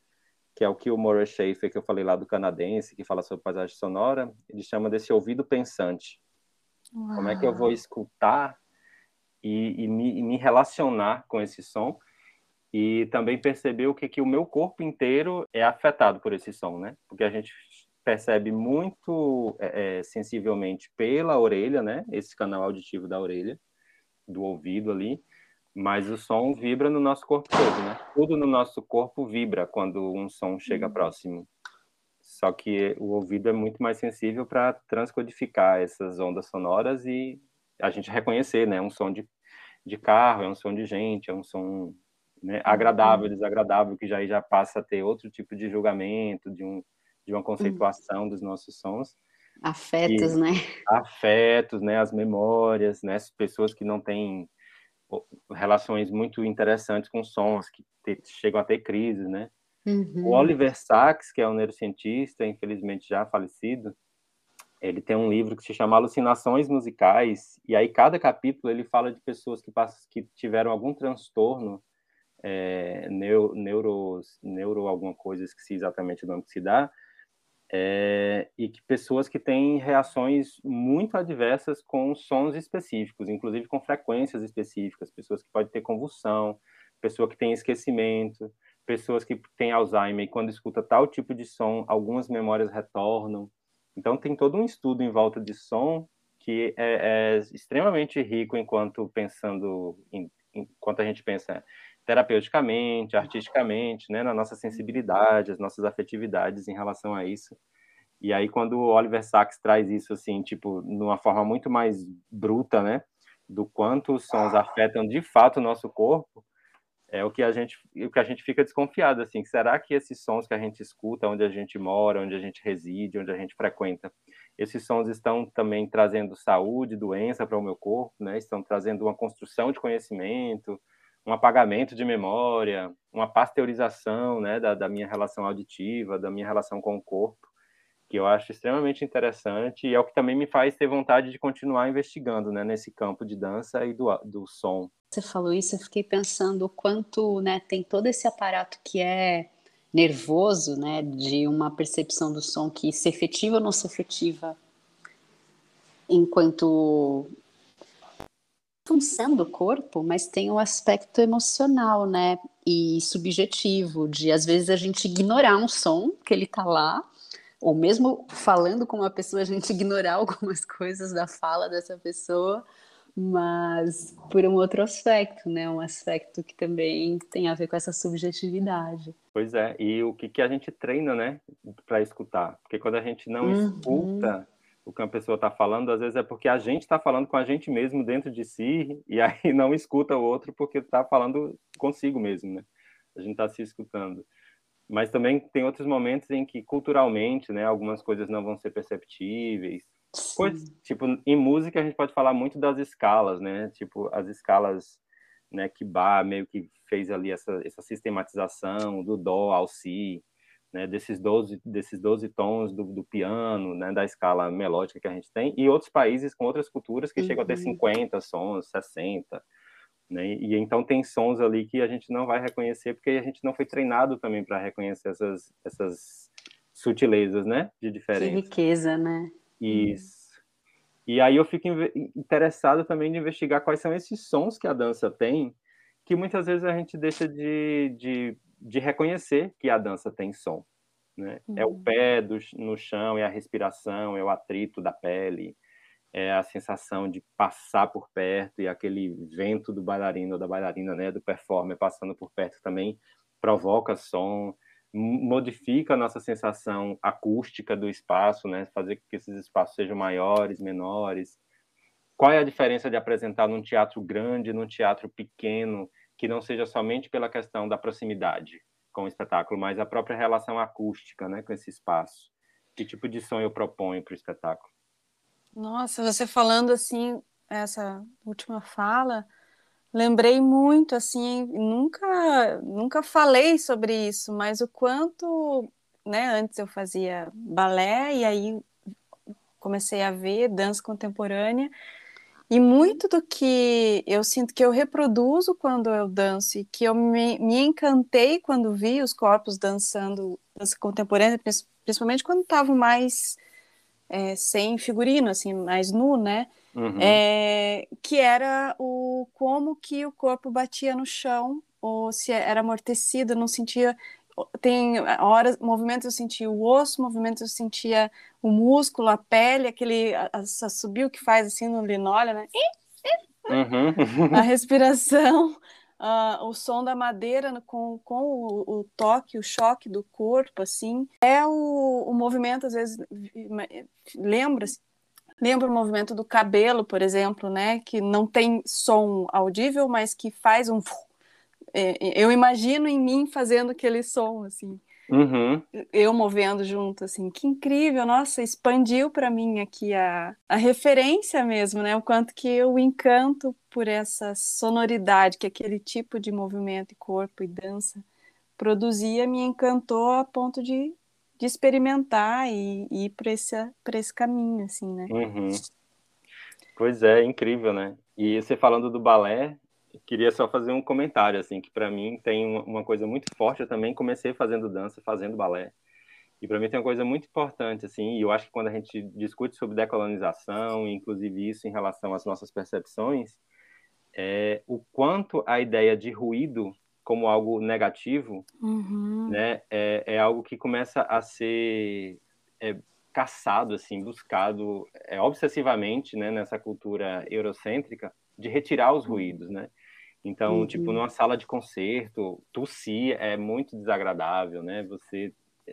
Que é o que o Murray Schaefer, que eu falei lá do canadense, que fala sobre paisagem sonora, ele chama desse ouvido pensante. Uau. Como é que eu vou escutar e, e, me, e me relacionar com esse som? E também perceber o que, que o meu corpo inteiro é afetado por esse som, né? Porque a gente percebe muito é, é, sensivelmente pela orelha, né? Esse canal auditivo da orelha, do ouvido ali, mas o som vibra no nosso corpo todo, né? Tudo no nosso corpo vibra quando um som chega uhum. próximo. Só que o ouvido é muito mais sensível para transcodificar essas ondas sonoras e a gente reconhecer, né? Um som de, de carro, é um som de gente, é um som né? agradável, uhum. desagradável, que já já passa a ter outro tipo de julgamento, de, um, de uma conceituação uhum. dos nossos sons. Afetos, e, né? Afetos, né? As memórias, né? As pessoas que não têm relações muito interessantes com sons, que te, chegam a ter crises, né? Uhum. O Oliver Sacks, que é um neurocientista, infelizmente já falecido, ele tem um livro que se chama Alucinações Musicais, e aí cada capítulo ele fala de pessoas que, passam, que tiveram algum transtorno é, neuro, neuro, neuro alguma coisa, esqueci exatamente o nome que se dá, é, e que pessoas que têm reações muito adversas com sons específicos, inclusive com frequências específicas, pessoas que podem ter convulsão, pessoa que tem esquecimento, pessoas que têm Alzheimer e quando escuta tal tipo de som, algumas memórias retornam. Então tem todo um estudo em volta de som que é, é extremamente rico enquanto pensando, em, enquanto a gente pensa terapeuticamente, artisticamente, né, na nossa sensibilidade, as nossas afetividades em relação a isso. E aí quando o Oliver Sacks traz isso assim, tipo, numa forma muito mais bruta, né, do quanto os sons afetam de fato o nosso corpo, é o que a gente o que a gente fica desconfiado assim será que esses sons que a gente escuta onde a gente mora onde a gente reside onde a gente frequenta esses sons estão também trazendo saúde doença para o meu corpo né estão trazendo uma construção de conhecimento um apagamento de memória uma pasteurização né da, da minha relação auditiva da minha relação com o corpo que eu acho extremamente interessante e é o que também me faz ter vontade de continuar investigando né, nesse campo de dança e do, do som. Você falou isso, eu fiquei pensando o quanto né, tem todo esse aparato que é nervoso, né, de uma percepção do som que se efetiva ou não se efetiva enquanto função do corpo, mas tem o um aspecto emocional, né, e subjetivo, de às vezes a gente ignorar um som que ele tá lá, ou mesmo falando com uma pessoa, a gente ignorar algumas coisas da fala dessa pessoa, mas por um outro aspecto, né? Um aspecto que também tem a ver com essa subjetividade. Pois é, e o que, que a gente treina, né, para escutar? Porque quando a gente não uhum. escuta o que uma pessoa está falando, às vezes é porque a gente está falando com a gente mesmo dentro de si, e aí não escuta o outro porque está falando consigo mesmo, né? A gente está se escutando mas também tem outros momentos em que culturalmente, né, algumas coisas não vão ser perceptíveis. Coisa, tipo, em música a gente pode falar muito das escalas, né? Tipo, as escalas, né, que Bach meio que fez ali essa, essa sistematização do dó ao si, né, desses 12 desses 12 tons do, do piano, né, da escala melódica que a gente tem, e outros países com outras culturas que uhum. chegam a ter 50 sons, 60. Né? E então tem sons ali que a gente não vai reconhecer porque a gente não foi treinado também para reconhecer essas, essas sutilezas, né, de diferença. Que riqueza, né? Isso. E aí eu fico interessado também de investigar quais são esses sons que a dança tem, que muitas vezes a gente deixa de, de, de reconhecer que a dança tem som. Né? Uhum. É o pé do, no chão, é a respiração, é o atrito da pele, é a sensação de passar por perto e aquele vento do bailarino ou da bailarina, né, do performer passando por perto também provoca som, modifica a nossa sensação acústica do espaço, né, fazer com que esses espaços sejam maiores, menores. Qual é a diferença de apresentar num teatro grande, num teatro pequeno, que não seja somente pela questão da proximidade com o espetáculo, mas a própria relação acústica, né, com esse espaço? Que tipo de som eu proponho para o espetáculo? Nossa, você falando assim, essa última fala, lembrei muito assim, nunca nunca falei sobre isso, mas o quanto, né, antes eu fazia balé e aí comecei a ver dança contemporânea e muito do que eu sinto que eu reproduzo quando eu danço e que eu me, me encantei quando vi os corpos dançando dança contemporânea, principalmente quando estavam mais é, sem figurino, assim, mais nu, né? Uhum. É, que era o como que o corpo batia no chão, ou se era amortecido, não sentia. Tem horas, movimentos eu sentia o osso, movimentos eu sentia o músculo, a pele, aquele subiu que faz assim no linóleo, né? Uhum. A respiração uh, o som da madeira com, com o, o, toque, o choque do corpo, assim. É o, o movimento, às vezes, lembra Lembra o movimento do cabelo, por exemplo, né? Que não tem som audível, mas que faz um. É, eu imagino em mim fazendo aquele som, assim. Uhum. Eu movendo junto, assim, que incrível, nossa, expandiu para mim aqui a, a referência mesmo, né? O quanto que eu encanto por essa sonoridade que aquele tipo de movimento e corpo e dança produzia, me encantou a ponto de, de experimentar e, e ir para esse, esse caminho, assim, né? Uhum. Pois é, incrível, né? E você falando do balé, queria só fazer um comentário, assim, que para mim tem uma coisa muito forte. Eu também comecei fazendo dança, fazendo balé. E para mim tem uma coisa muito importante, assim, e eu acho que quando a gente discute sobre decolonização, inclusive isso em relação às nossas percepções, é o quanto a ideia de ruído como algo negativo, uhum. né, é, é, algo que começa a ser é, caçado, assim, buscado é, obsessivamente, né, nessa cultura eurocêntrica, de retirar os ruídos, né? Então, tipo, uhum. tipo, numa sala de concerto, tossir é muito desagradável, né? Você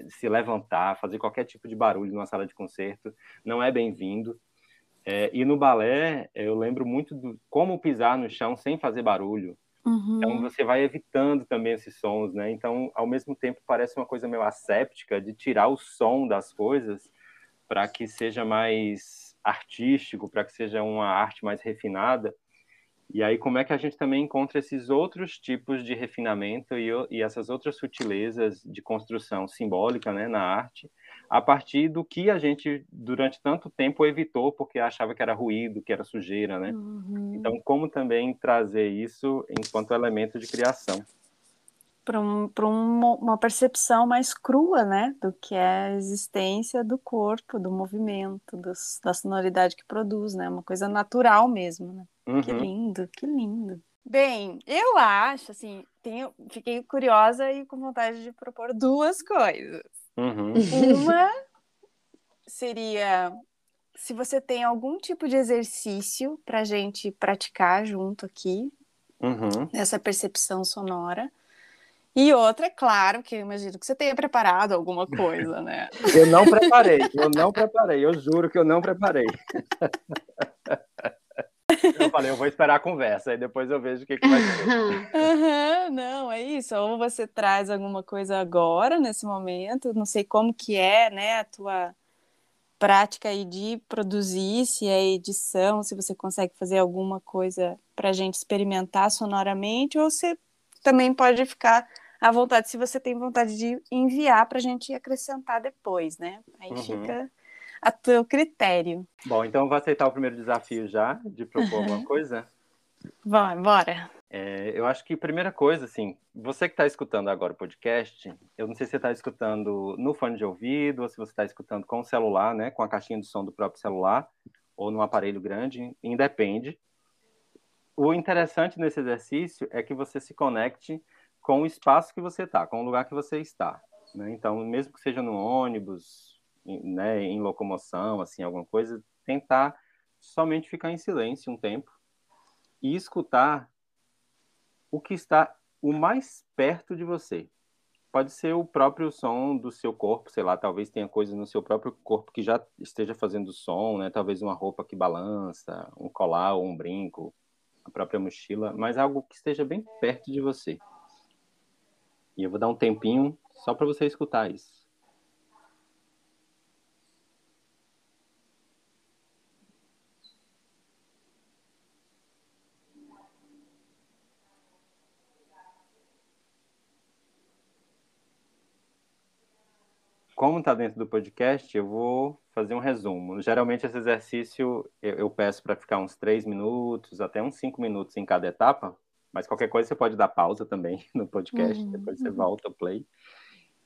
se levantar, fazer qualquer tipo de barulho numa sala de concerto não é bem-vindo. É, e no balé, eu lembro muito do como pisar no chão sem fazer barulho, Uhum. Então você vai evitando também esses sons, né? Então, ao mesmo tempo, parece uma coisa meio asséptica de tirar o som das coisas para que seja mais artístico, para que seja uma arte mais refinada. E aí, como é que a gente também encontra esses outros tipos de refinamento e, e essas outras sutilezas de construção simbólica né, na arte, a partir do que a gente, durante tanto tempo, evitou porque achava que era ruído, que era sujeira, né? Uhum. Então, como também trazer isso enquanto elemento de criação? Para um, um, uma percepção mais crua, né? Do que é a existência do corpo, do movimento, dos, da sonoridade que produz, né? Uma coisa natural mesmo, né? Uhum. Que lindo, que lindo. Bem, eu acho, assim, tenho, fiquei curiosa e com vontade de propor duas coisas. Uhum. Uma seria se você tem algum tipo de exercício para gente praticar junto aqui, Uhum. nessa percepção sonora. E outra, é claro, que eu imagino que você tenha preparado alguma coisa, né? Eu não preparei, eu não preparei, eu juro que eu não preparei. Eu falei, eu vou esperar a conversa, aí depois eu vejo o que, que vai ser. Aham, não, é isso. Ou você traz alguma coisa agora, nesse momento, não sei como que é, né, a tua prática aí de produzir, se é edição, se você consegue fazer alguma coisa para a gente experimentar sonoramente, ou você também pode ficar à vontade, se você tem vontade de enviar para a gente acrescentar depois, né? Aí Uhum. fica a teu critério. Bom, então eu vou aceitar o primeiro desafio já, de propor alguma coisa. Vai, bora. É, eu acho que a primeira coisa, assim, você que está escutando agora o podcast, eu não sei se você está escutando no fone de ouvido, ou se você está escutando com o celular, né, com a caixinha de som do próprio celular, ou num aparelho grande, independe. O interessante nesse exercício é que você se conecte com o espaço que você está, com o lugar que você está. Né? Então, mesmo que seja no ônibus, em, né, em locomoção, assim, alguma coisa, tentar somente ficar em silêncio um tempo e escutar o que está o mais perto de você. Pode ser o próprio som do seu corpo, sei lá, talvez tenha coisas no seu próprio corpo que já esteja fazendo som, né? Talvez uma roupa que balança, um colar ou um brinco, a própria mochila, mas algo que esteja bem perto de você. E eu vou dar um tempinho só para você escutar isso. Como está dentro do podcast, eu vou fazer um resumo. Geralmente esse exercício eu, eu peço para ficar uns três minutos, até uns cinco minutos em cada etapa, mas qualquer coisa você pode dar pausa também no podcast, Uhum, depois você volta ao play.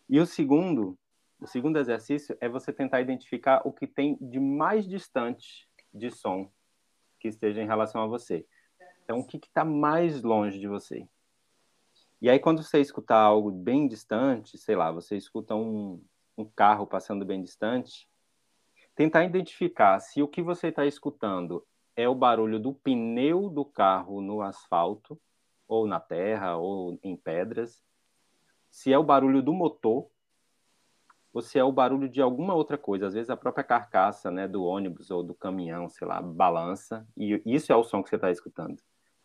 E o segundo, o segundo exercício é você tentar identificar o que tem de mais distante de som que esteja em relação a você. Então, o que está mais longe de você? E aí, quando você escutar algo bem distante, sei lá, você escuta um, um carro passando bem distante, tentar identificar se o que você está escutando é o barulho do pneu do carro no asfalto, ou na terra, ou em pedras, se é o barulho do motor, ou se é o barulho de alguma outra coisa. Às vezes a própria carcaça né, do ônibus ou do caminhão, sei lá, balança, e isso é o som que você está escutando.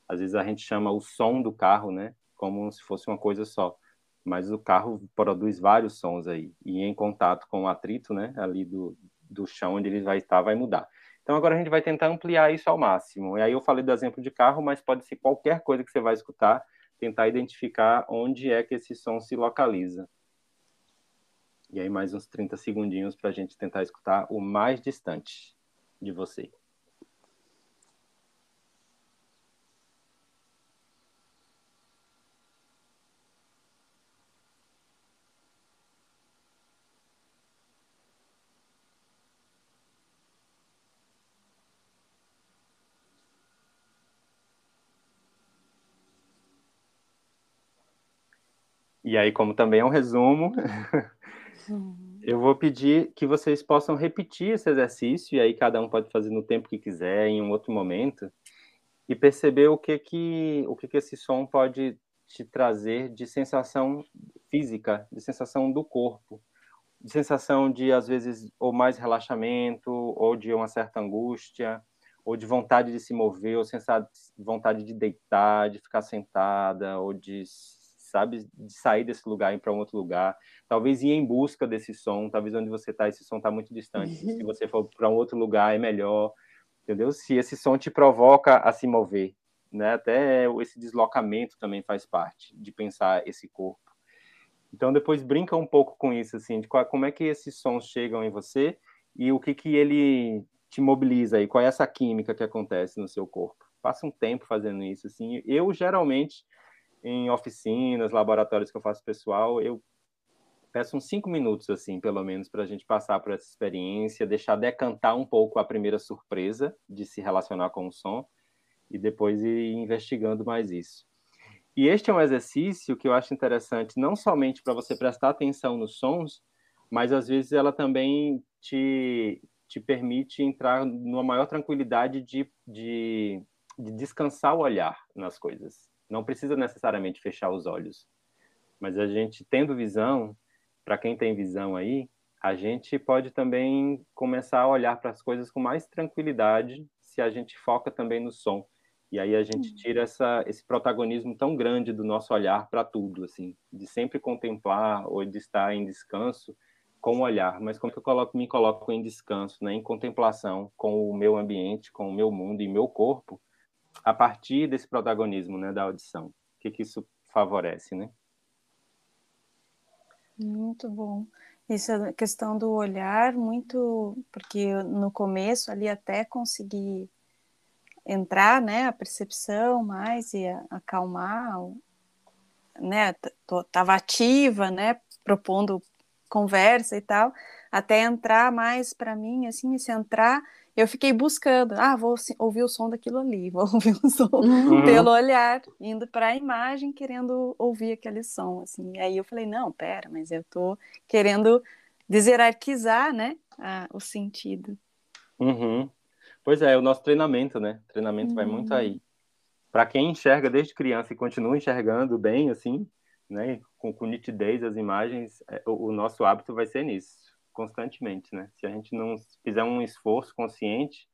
Às vezes a gente chama o som do carro, né, como se fosse uma coisa só mas o carro produz vários sons aí e em contato com o atrito, né, ali do, do chão onde ele vai estar, vai mudar. Então agora a gente vai tentar ampliar isso ao máximo. E aí eu falei do exemplo de carro, mas pode ser qualquer coisa que você vai escutar, tentar identificar onde é que esse som se localiza. E aí mais uns 30 segundinhos para a gente tentar escutar o mais distante de você. E aí, como também é um resumo, eu vou pedir que vocês possam repetir esse exercício, e aí cada um pode fazer no tempo que quiser, em um outro momento, e perceber o que que, o que, que esse som pode te trazer de sensação física, de sensação do corpo, de sensação de, às vezes, ou mais relaxamento, ou de uma certa angústia, ou de vontade de se mover, ou vontade de deitar, de ficar sentada, ou de, sabe, de sair desse lugar e ir para um outro lugar. Talvez ir em busca desse som, talvez onde você está, esse som está muito distante. Se uhum. você for para um outro lugar, é melhor, entendeu? Se esse som te provoca a se mover, né? Até esse deslocamento também faz parte de pensar esse corpo. Então depois brinca um pouco com isso, assim, de qual, como é que esses sons chegam em você e o que que ele te mobiliza aí, qual é essa química que acontece no seu corpo. Passa um tempo fazendo isso, assim. Eu geralmente em oficinas, laboratórios que eu faço pessoal, eu peço uns cinco minutos, assim, pelo menos, para a gente passar por essa experiência, deixar decantar um pouco a primeira surpresa de se relacionar com o som e depois ir investigando mais isso. E este é um exercício que eu acho interessante, não somente para você prestar atenção nos sons, mas às vezes ela também te, te permite entrar numa maior tranquilidade de, de, de descansar o olhar nas coisas. Não precisa necessariamente fechar os olhos, mas a gente tendo visão, para quem tem visão aí, a gente pode também começar a olhar para as coisas com mais tranquilidade se a gente foca também no som. E aí a gente uhum. tira essa, esse protagonismo tão grande do nosso olhar para tudo, assim, de sempre contemplar ou de estar em descanso com o olhar, mas como que eu coloco, me coloco em descanso, né, em contemplação com o meu ambiente, com o meu mundo e meu corpo, a partir desse protagonismo, né, da audição. O que que isso favorece, né? Muito bom. Isso é questão do olhar, muito, porque no começo ali até consegui entrar, né, a percepção mais e acalmar, né, tava ativa, né, propondo conversa e tal, até entrar mais para mim, assim, se entrar eu fiquei buscando, ah, vou ouvir o som daquilo ali, vou ouvir o som uhum. pelo olhar, indo para a imagem, querendo ouvir aquele som, assim. E aí eu falei, não, pera, mas eu tô querendo deserarquizar, né, a, o sentido. Uhum. Pois é, o nosso treinamento, né? O treinamento uhum. vai muito uhum. aí. Para quem enxerga desde criança e continua enxergando bem, assim, né, com, com nitidez as imagens, é, o, o nosso hábito vai ser nisso constantemente, né? Se a gente não fizer um esforço consciente,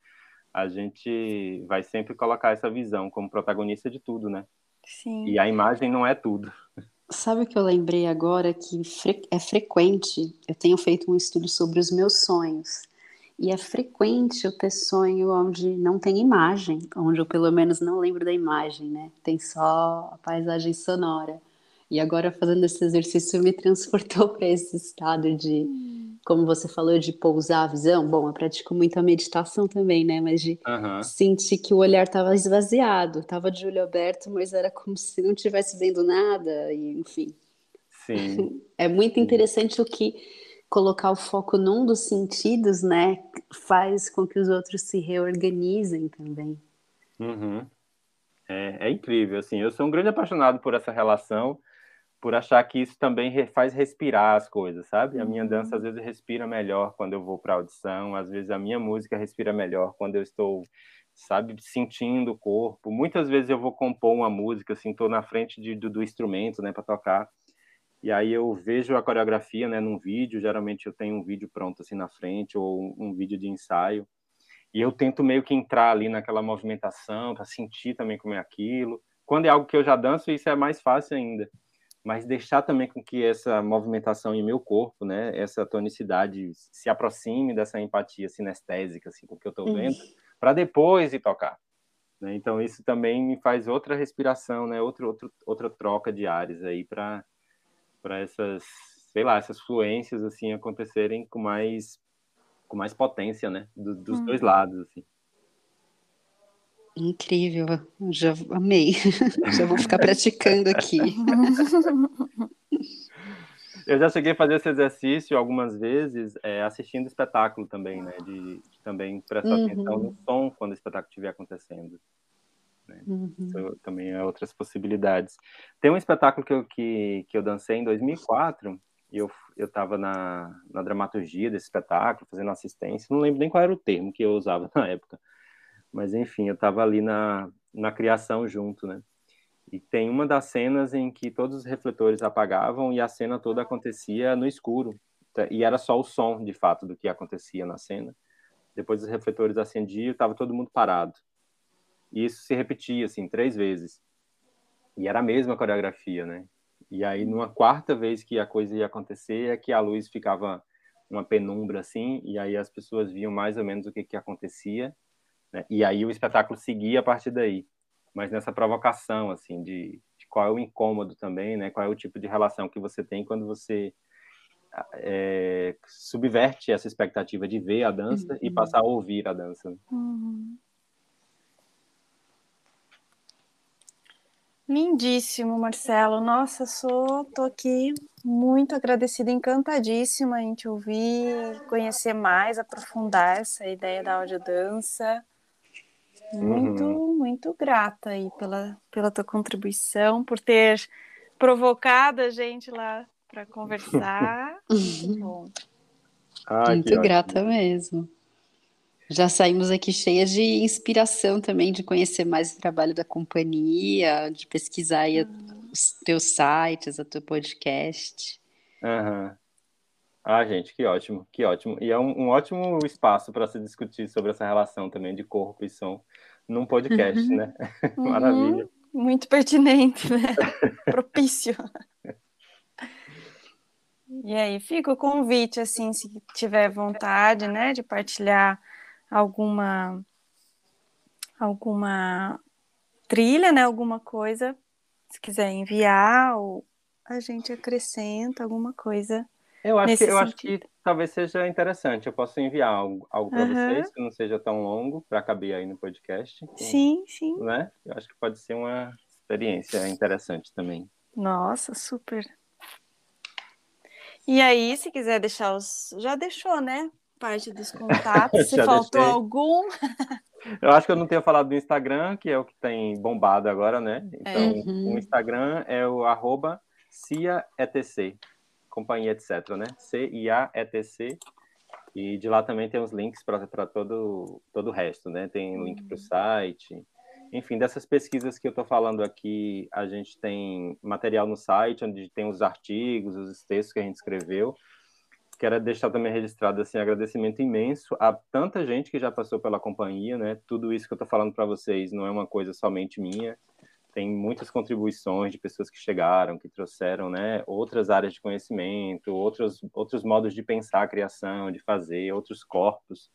a gente vai sempre colocar essa visão como protagonista de tudo, né? Sim. E a imagem não é tudo. Sabe o que eu lembrei agora que é frequente? Eu tenho feito um estudo sobre os meus sonhos. E é frequente eu ter sonho onde não tem imagem, onde eu pelo menos não lembro da imagem, né? Tem só a paisagem sonora. E agora fazendo esse exercício me transportou para esse estado de hum como você falou, de pousar a visão, bom, eu pratico muito a meditação também, né? Mas de uhum. sentir que o olhar estava esvaziado, estava de olho aberto, mas era como se não estivesse vendo nada, e enfim. Sim. É muito interessante o que colocar o foco num dos sentidos, né, faz com que os outros se reorganizem também. Uhum. É, é incrível, assim, eu sou um grande apaixonado por essa relação, por achar que isso também faz respirar as coisas, sabe? A minha dança às uhum. vezes respira melhor quando eu vou para audição, às vezes a minha música respira melhor quando eu estou, sabe, sentindo o corpo. Muitas vezes eu vou compor uma música, assim, estou na frente de, do, do, instrumento, né, para tocar, e aí eu vejo a coreografia, né, num vídeo. Geralmente eu tenho um vídeo pronto assim na frente ou um, um vídeo de ensaio, e eu tento meio que entrar ali naquela movimentação para sentir também como é aquilo. Quando é algo que eu já danço, isso é mais fácil ainda mas deixar também com que essa movimentação em meu corpo, né, essa tonicidade se aproxime dessa empatia sinestésica, assim, com o que eu estou vendo, para depois ir tocar. Né? Então isso também me faz outra respiração, né, outra outra outra troca de ares aí para para essas, sei lá, essas fluências assim acontecerem com mais com mais potência, né, do, dos dois uhum. lados, assim. Incrível, já amei. já vou ficar praticando aqui. Eu já cheguei a fazer esse exercício algumas vezes é, assistindo espetáculo também, né? De, de também prestar uhum. atenção no som quando o espetáculo estiver acontecendo. Né? Uhum. Isso também é outras possibilidades. Tem um espetáculo que eu, que, que eu dancei em 2004 e eu eu estava na, na dramaturgia desse espetáculo, fazendo assistência. Não lembro nem qual era o termo que eu usava na época mas enfim, eu estava ali na, na criação junto, né? E tem uma das cenas em que todos os refletores apagavam e a cena toda acontecia no escuro. E era só o som, de fato, do que acontecia na cena. depois os refletores acendiam, estava todo mundo parado. E isso se repetia, assim, três vezes. E era a mesma coreografia, né? E aí, numa quarta vez que a coisa ia acontecer, é que a luz ficava uma penumbra, assim, e aí as pessoas viam mais ou menos o que, que acontecia, né? E aí o espetáculo seguia a partir daí. Mas nessa provocação, assim, de, de qual é o incômodo também, né? Qual é o tipo de relação que você tem quando você é, subverte essa expectativa de ver a dança uhum. e passar a ouvir a dança. Uhum. Lindíssimo, Marcelo. Nossa, sou, tô aqui muito agradecida, encantadíssima em te ouvir, conhecer mais, aprofundar essa ideia da audiodança. Muito, uhum. muito grata aí pela, pela tua contribuição, por ter provocado a gente lá para conversar. muito bom. Ai, muito grata mesmo. Já saímos aqui cheias de inspiração também, de conhecer mais o trabalho da companhia, de pesquisar aí uhum. os teus sites, o teu podcast. Uhum. Ah, gente, que ótimo, que ótimo. E é um, um ótimo espaço para se discutir sobre essa relação também de corpo e som num podcast, uhum. né? Maravilha. Uhum. Muito pertinente, né? Propício. E aí, fica o convite, assim, se tiver vontade, né, de partilhar alguma alguma trilha, né, alguma coisa, se quiser enviar ou a gente acrescenta alguma coisa. Eu acho que eu acho que talvez seja interessante. Eu posso enviar algo, algo para uhum. vocês que não seja tão longo para caber aí no podcast. Sim, sim. Né? Eu acho que pode ser uma experiência interessante também. Nossa, super. E aí, se quiser deixar os. Já deixou, né? parte dos contatos. Se faltou deixei. algum. eu acho que eu não tenho falado do Instagram, que é o que tem bombado agora, né? Então, uhum. o Instagram é o arroba CIAETC, companhia, etc, né? C-I-A-E-T-C. E de lá também tem os links para todo, todo o resto, né? Tem link para o uhum. site. Enfim, dessas pesquisas que eu estou falando aqui, a gente tem material no site, onde tem os artigos, os textos que a gente escreveu quero deixar também registrado assim agradecimento imenso a tanta gente que já passou pela companhia, né? Tudo isso que eu estou falando para vocês não é uma coisa somente minha. Tem muitas contribuições de pessoas que chegaram, que trouxeram, né, outras áreas de conhecimento, outros outros modos de pensar a criação, de fazer, outros corpos,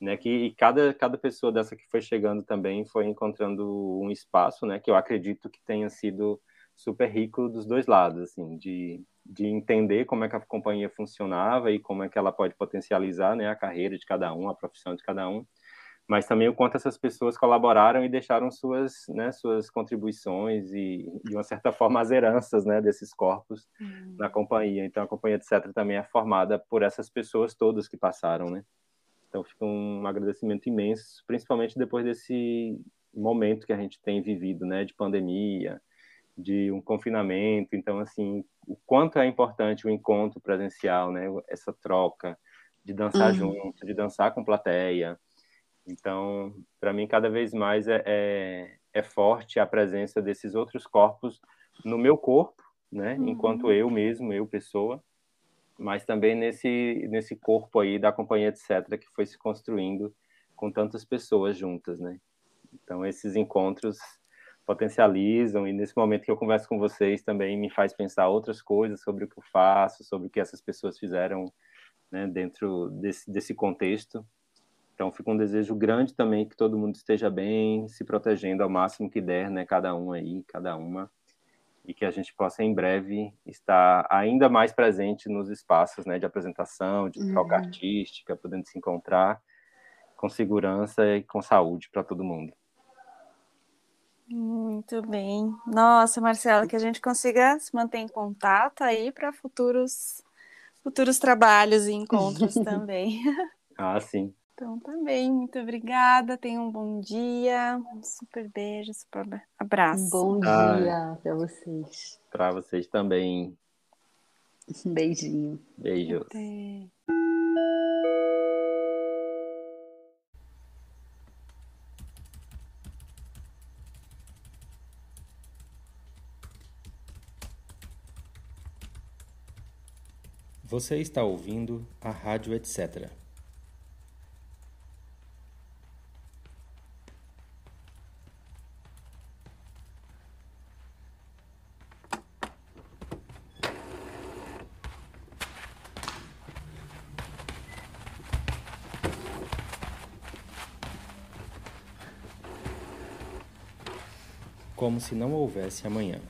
né? Que e cada cada pessoa dessa que foi chegando também foi encontrando um espaço, né? Que eu acredito que tenha sido super rico dos dois lados, assim, de de entender como é que a companhia funcionava e como é que ela pode potencializar né, a carreira de cada um, a profissão de cada um, mas também o quanto essas pessoas colaboraram e deixaram suas, né, suas contribuições e, de uma certa forma, as heranças né, desses corpos uhum. na companhia. Então, a companhia, etc., também é formada por essas pessoas todas que passaram, né? Então, fica um agradecimento imenso, principalmente depois desse momento que a gente tem vivido, né, de pandemia, de um confinamento. Então, assim, o quanto é importante o encontro presencial, né? Essa troca de dançar uhum. junto, de dançar com plateia. Então, para mim, cada vez mais é, é, é, forte a presença desses outros corpos no meu corpo, né? Uhum. Enquanto eu mesmo, eu pessoa, mas também nesse nesse corpo aí da companhia etc que foi se construindo com tantas pessoas juntas, né? Então, esses encontros potencializam e nesse momento que eu converso com vocês também me faz pensar outras coisas sobre o que eu faço, sobre o que essas pessoas fizeram né, dentro desse, desse contexto. Então fica um desejo grande também que todo mundo esteja bem, se protegendo ao máximo que der, né, cada um aí, cada uma, e que a gente possa em breve estar ainda mais presente nos espaços, né, de apresentação, de troca uhum. artística, podendo se encontrar com segurança e com saúde para todo mundo. Muito bem. Nossa, Marcela, que a gente consiga se manter em contato aí para futuros futuros trabalhos e encontros também. Ah, sim. Então, também, muito obrigada. Tenha um bom dia, um super beijo, super abraço. Um bom dia para vocês. Para vocês também. Um beijinho. Beijos. Até. Você está ouvindo a Rádio Etc. como se não houvesse amanhã.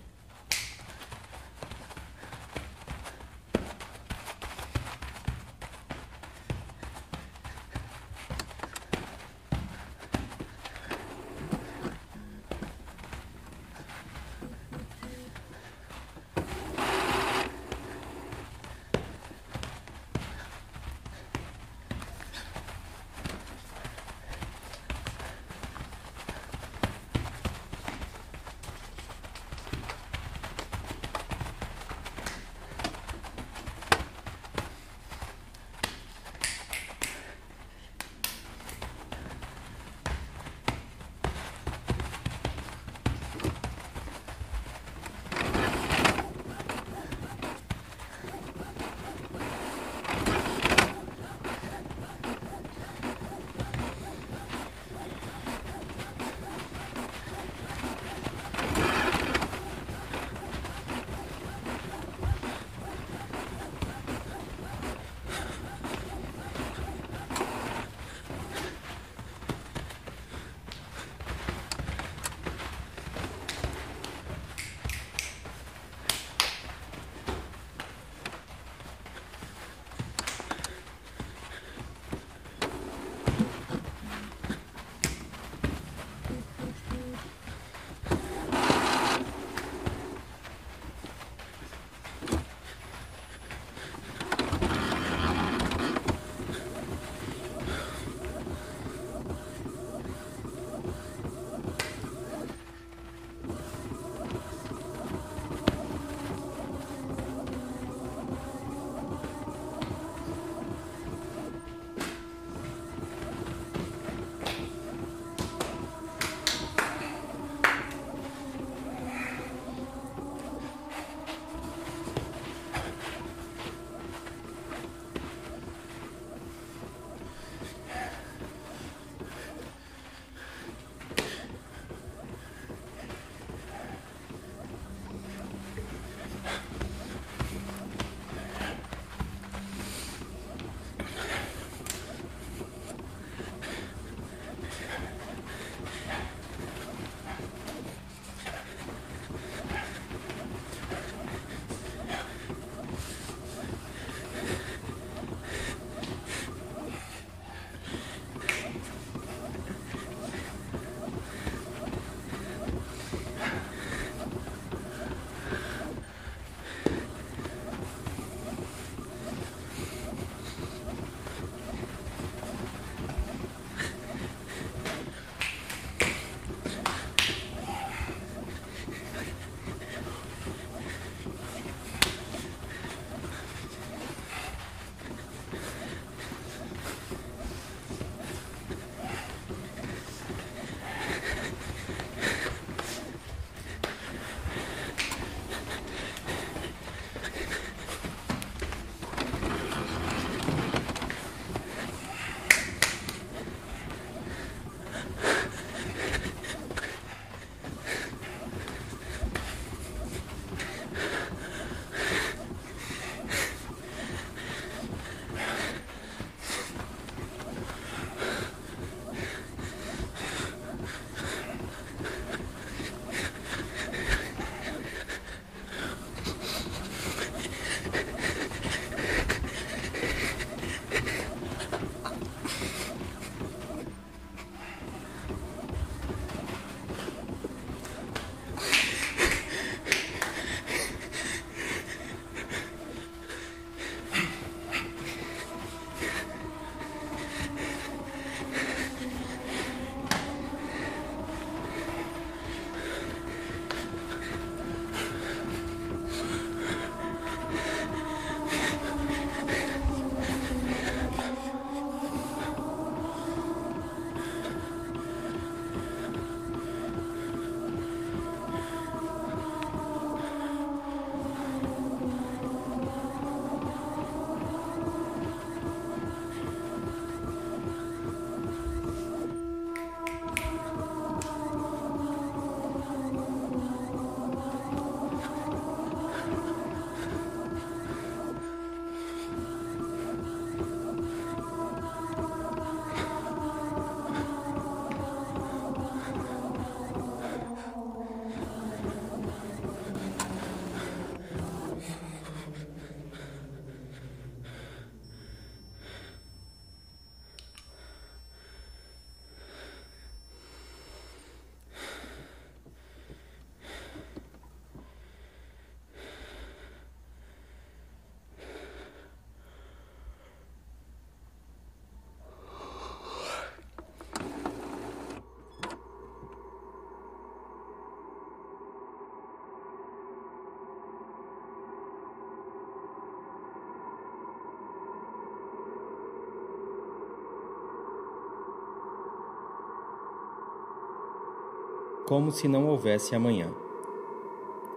Como se não houvesse amanhã.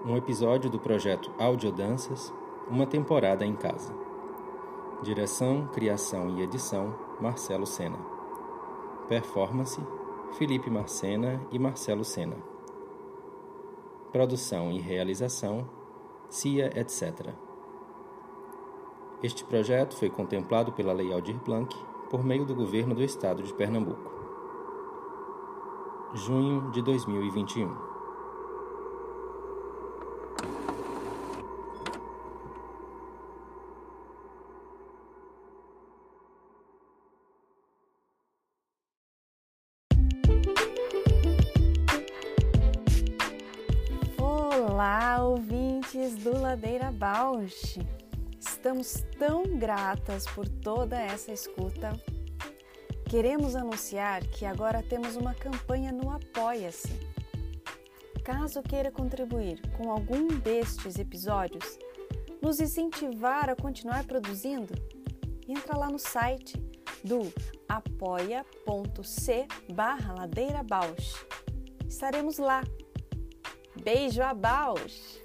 Um episódio do projeto Audiodanças, uma temporada em casa. Direção, criação e edição: Marcelo Sena. Performance: Felipe Marcena e Marcelo Sena. Produção e realização: CIA, etc. Este projeto foi contemplado pela Lei Aldir Blanc por meio do Governo do Estado de Pernambuco. Junho de 2021. Olá, ouvintes do Ladeira Bausch! Estamos tão gratas por toda essa escuta. Queremos anunciar que agora temos uma campanha no Apoia-se. Caso queira contribuir com algum destes episódios, nos incentivar a continuar produzindo, entra lá no site do apoia.c barra Ladeira. Estaremos lá. Beijo a Bausch!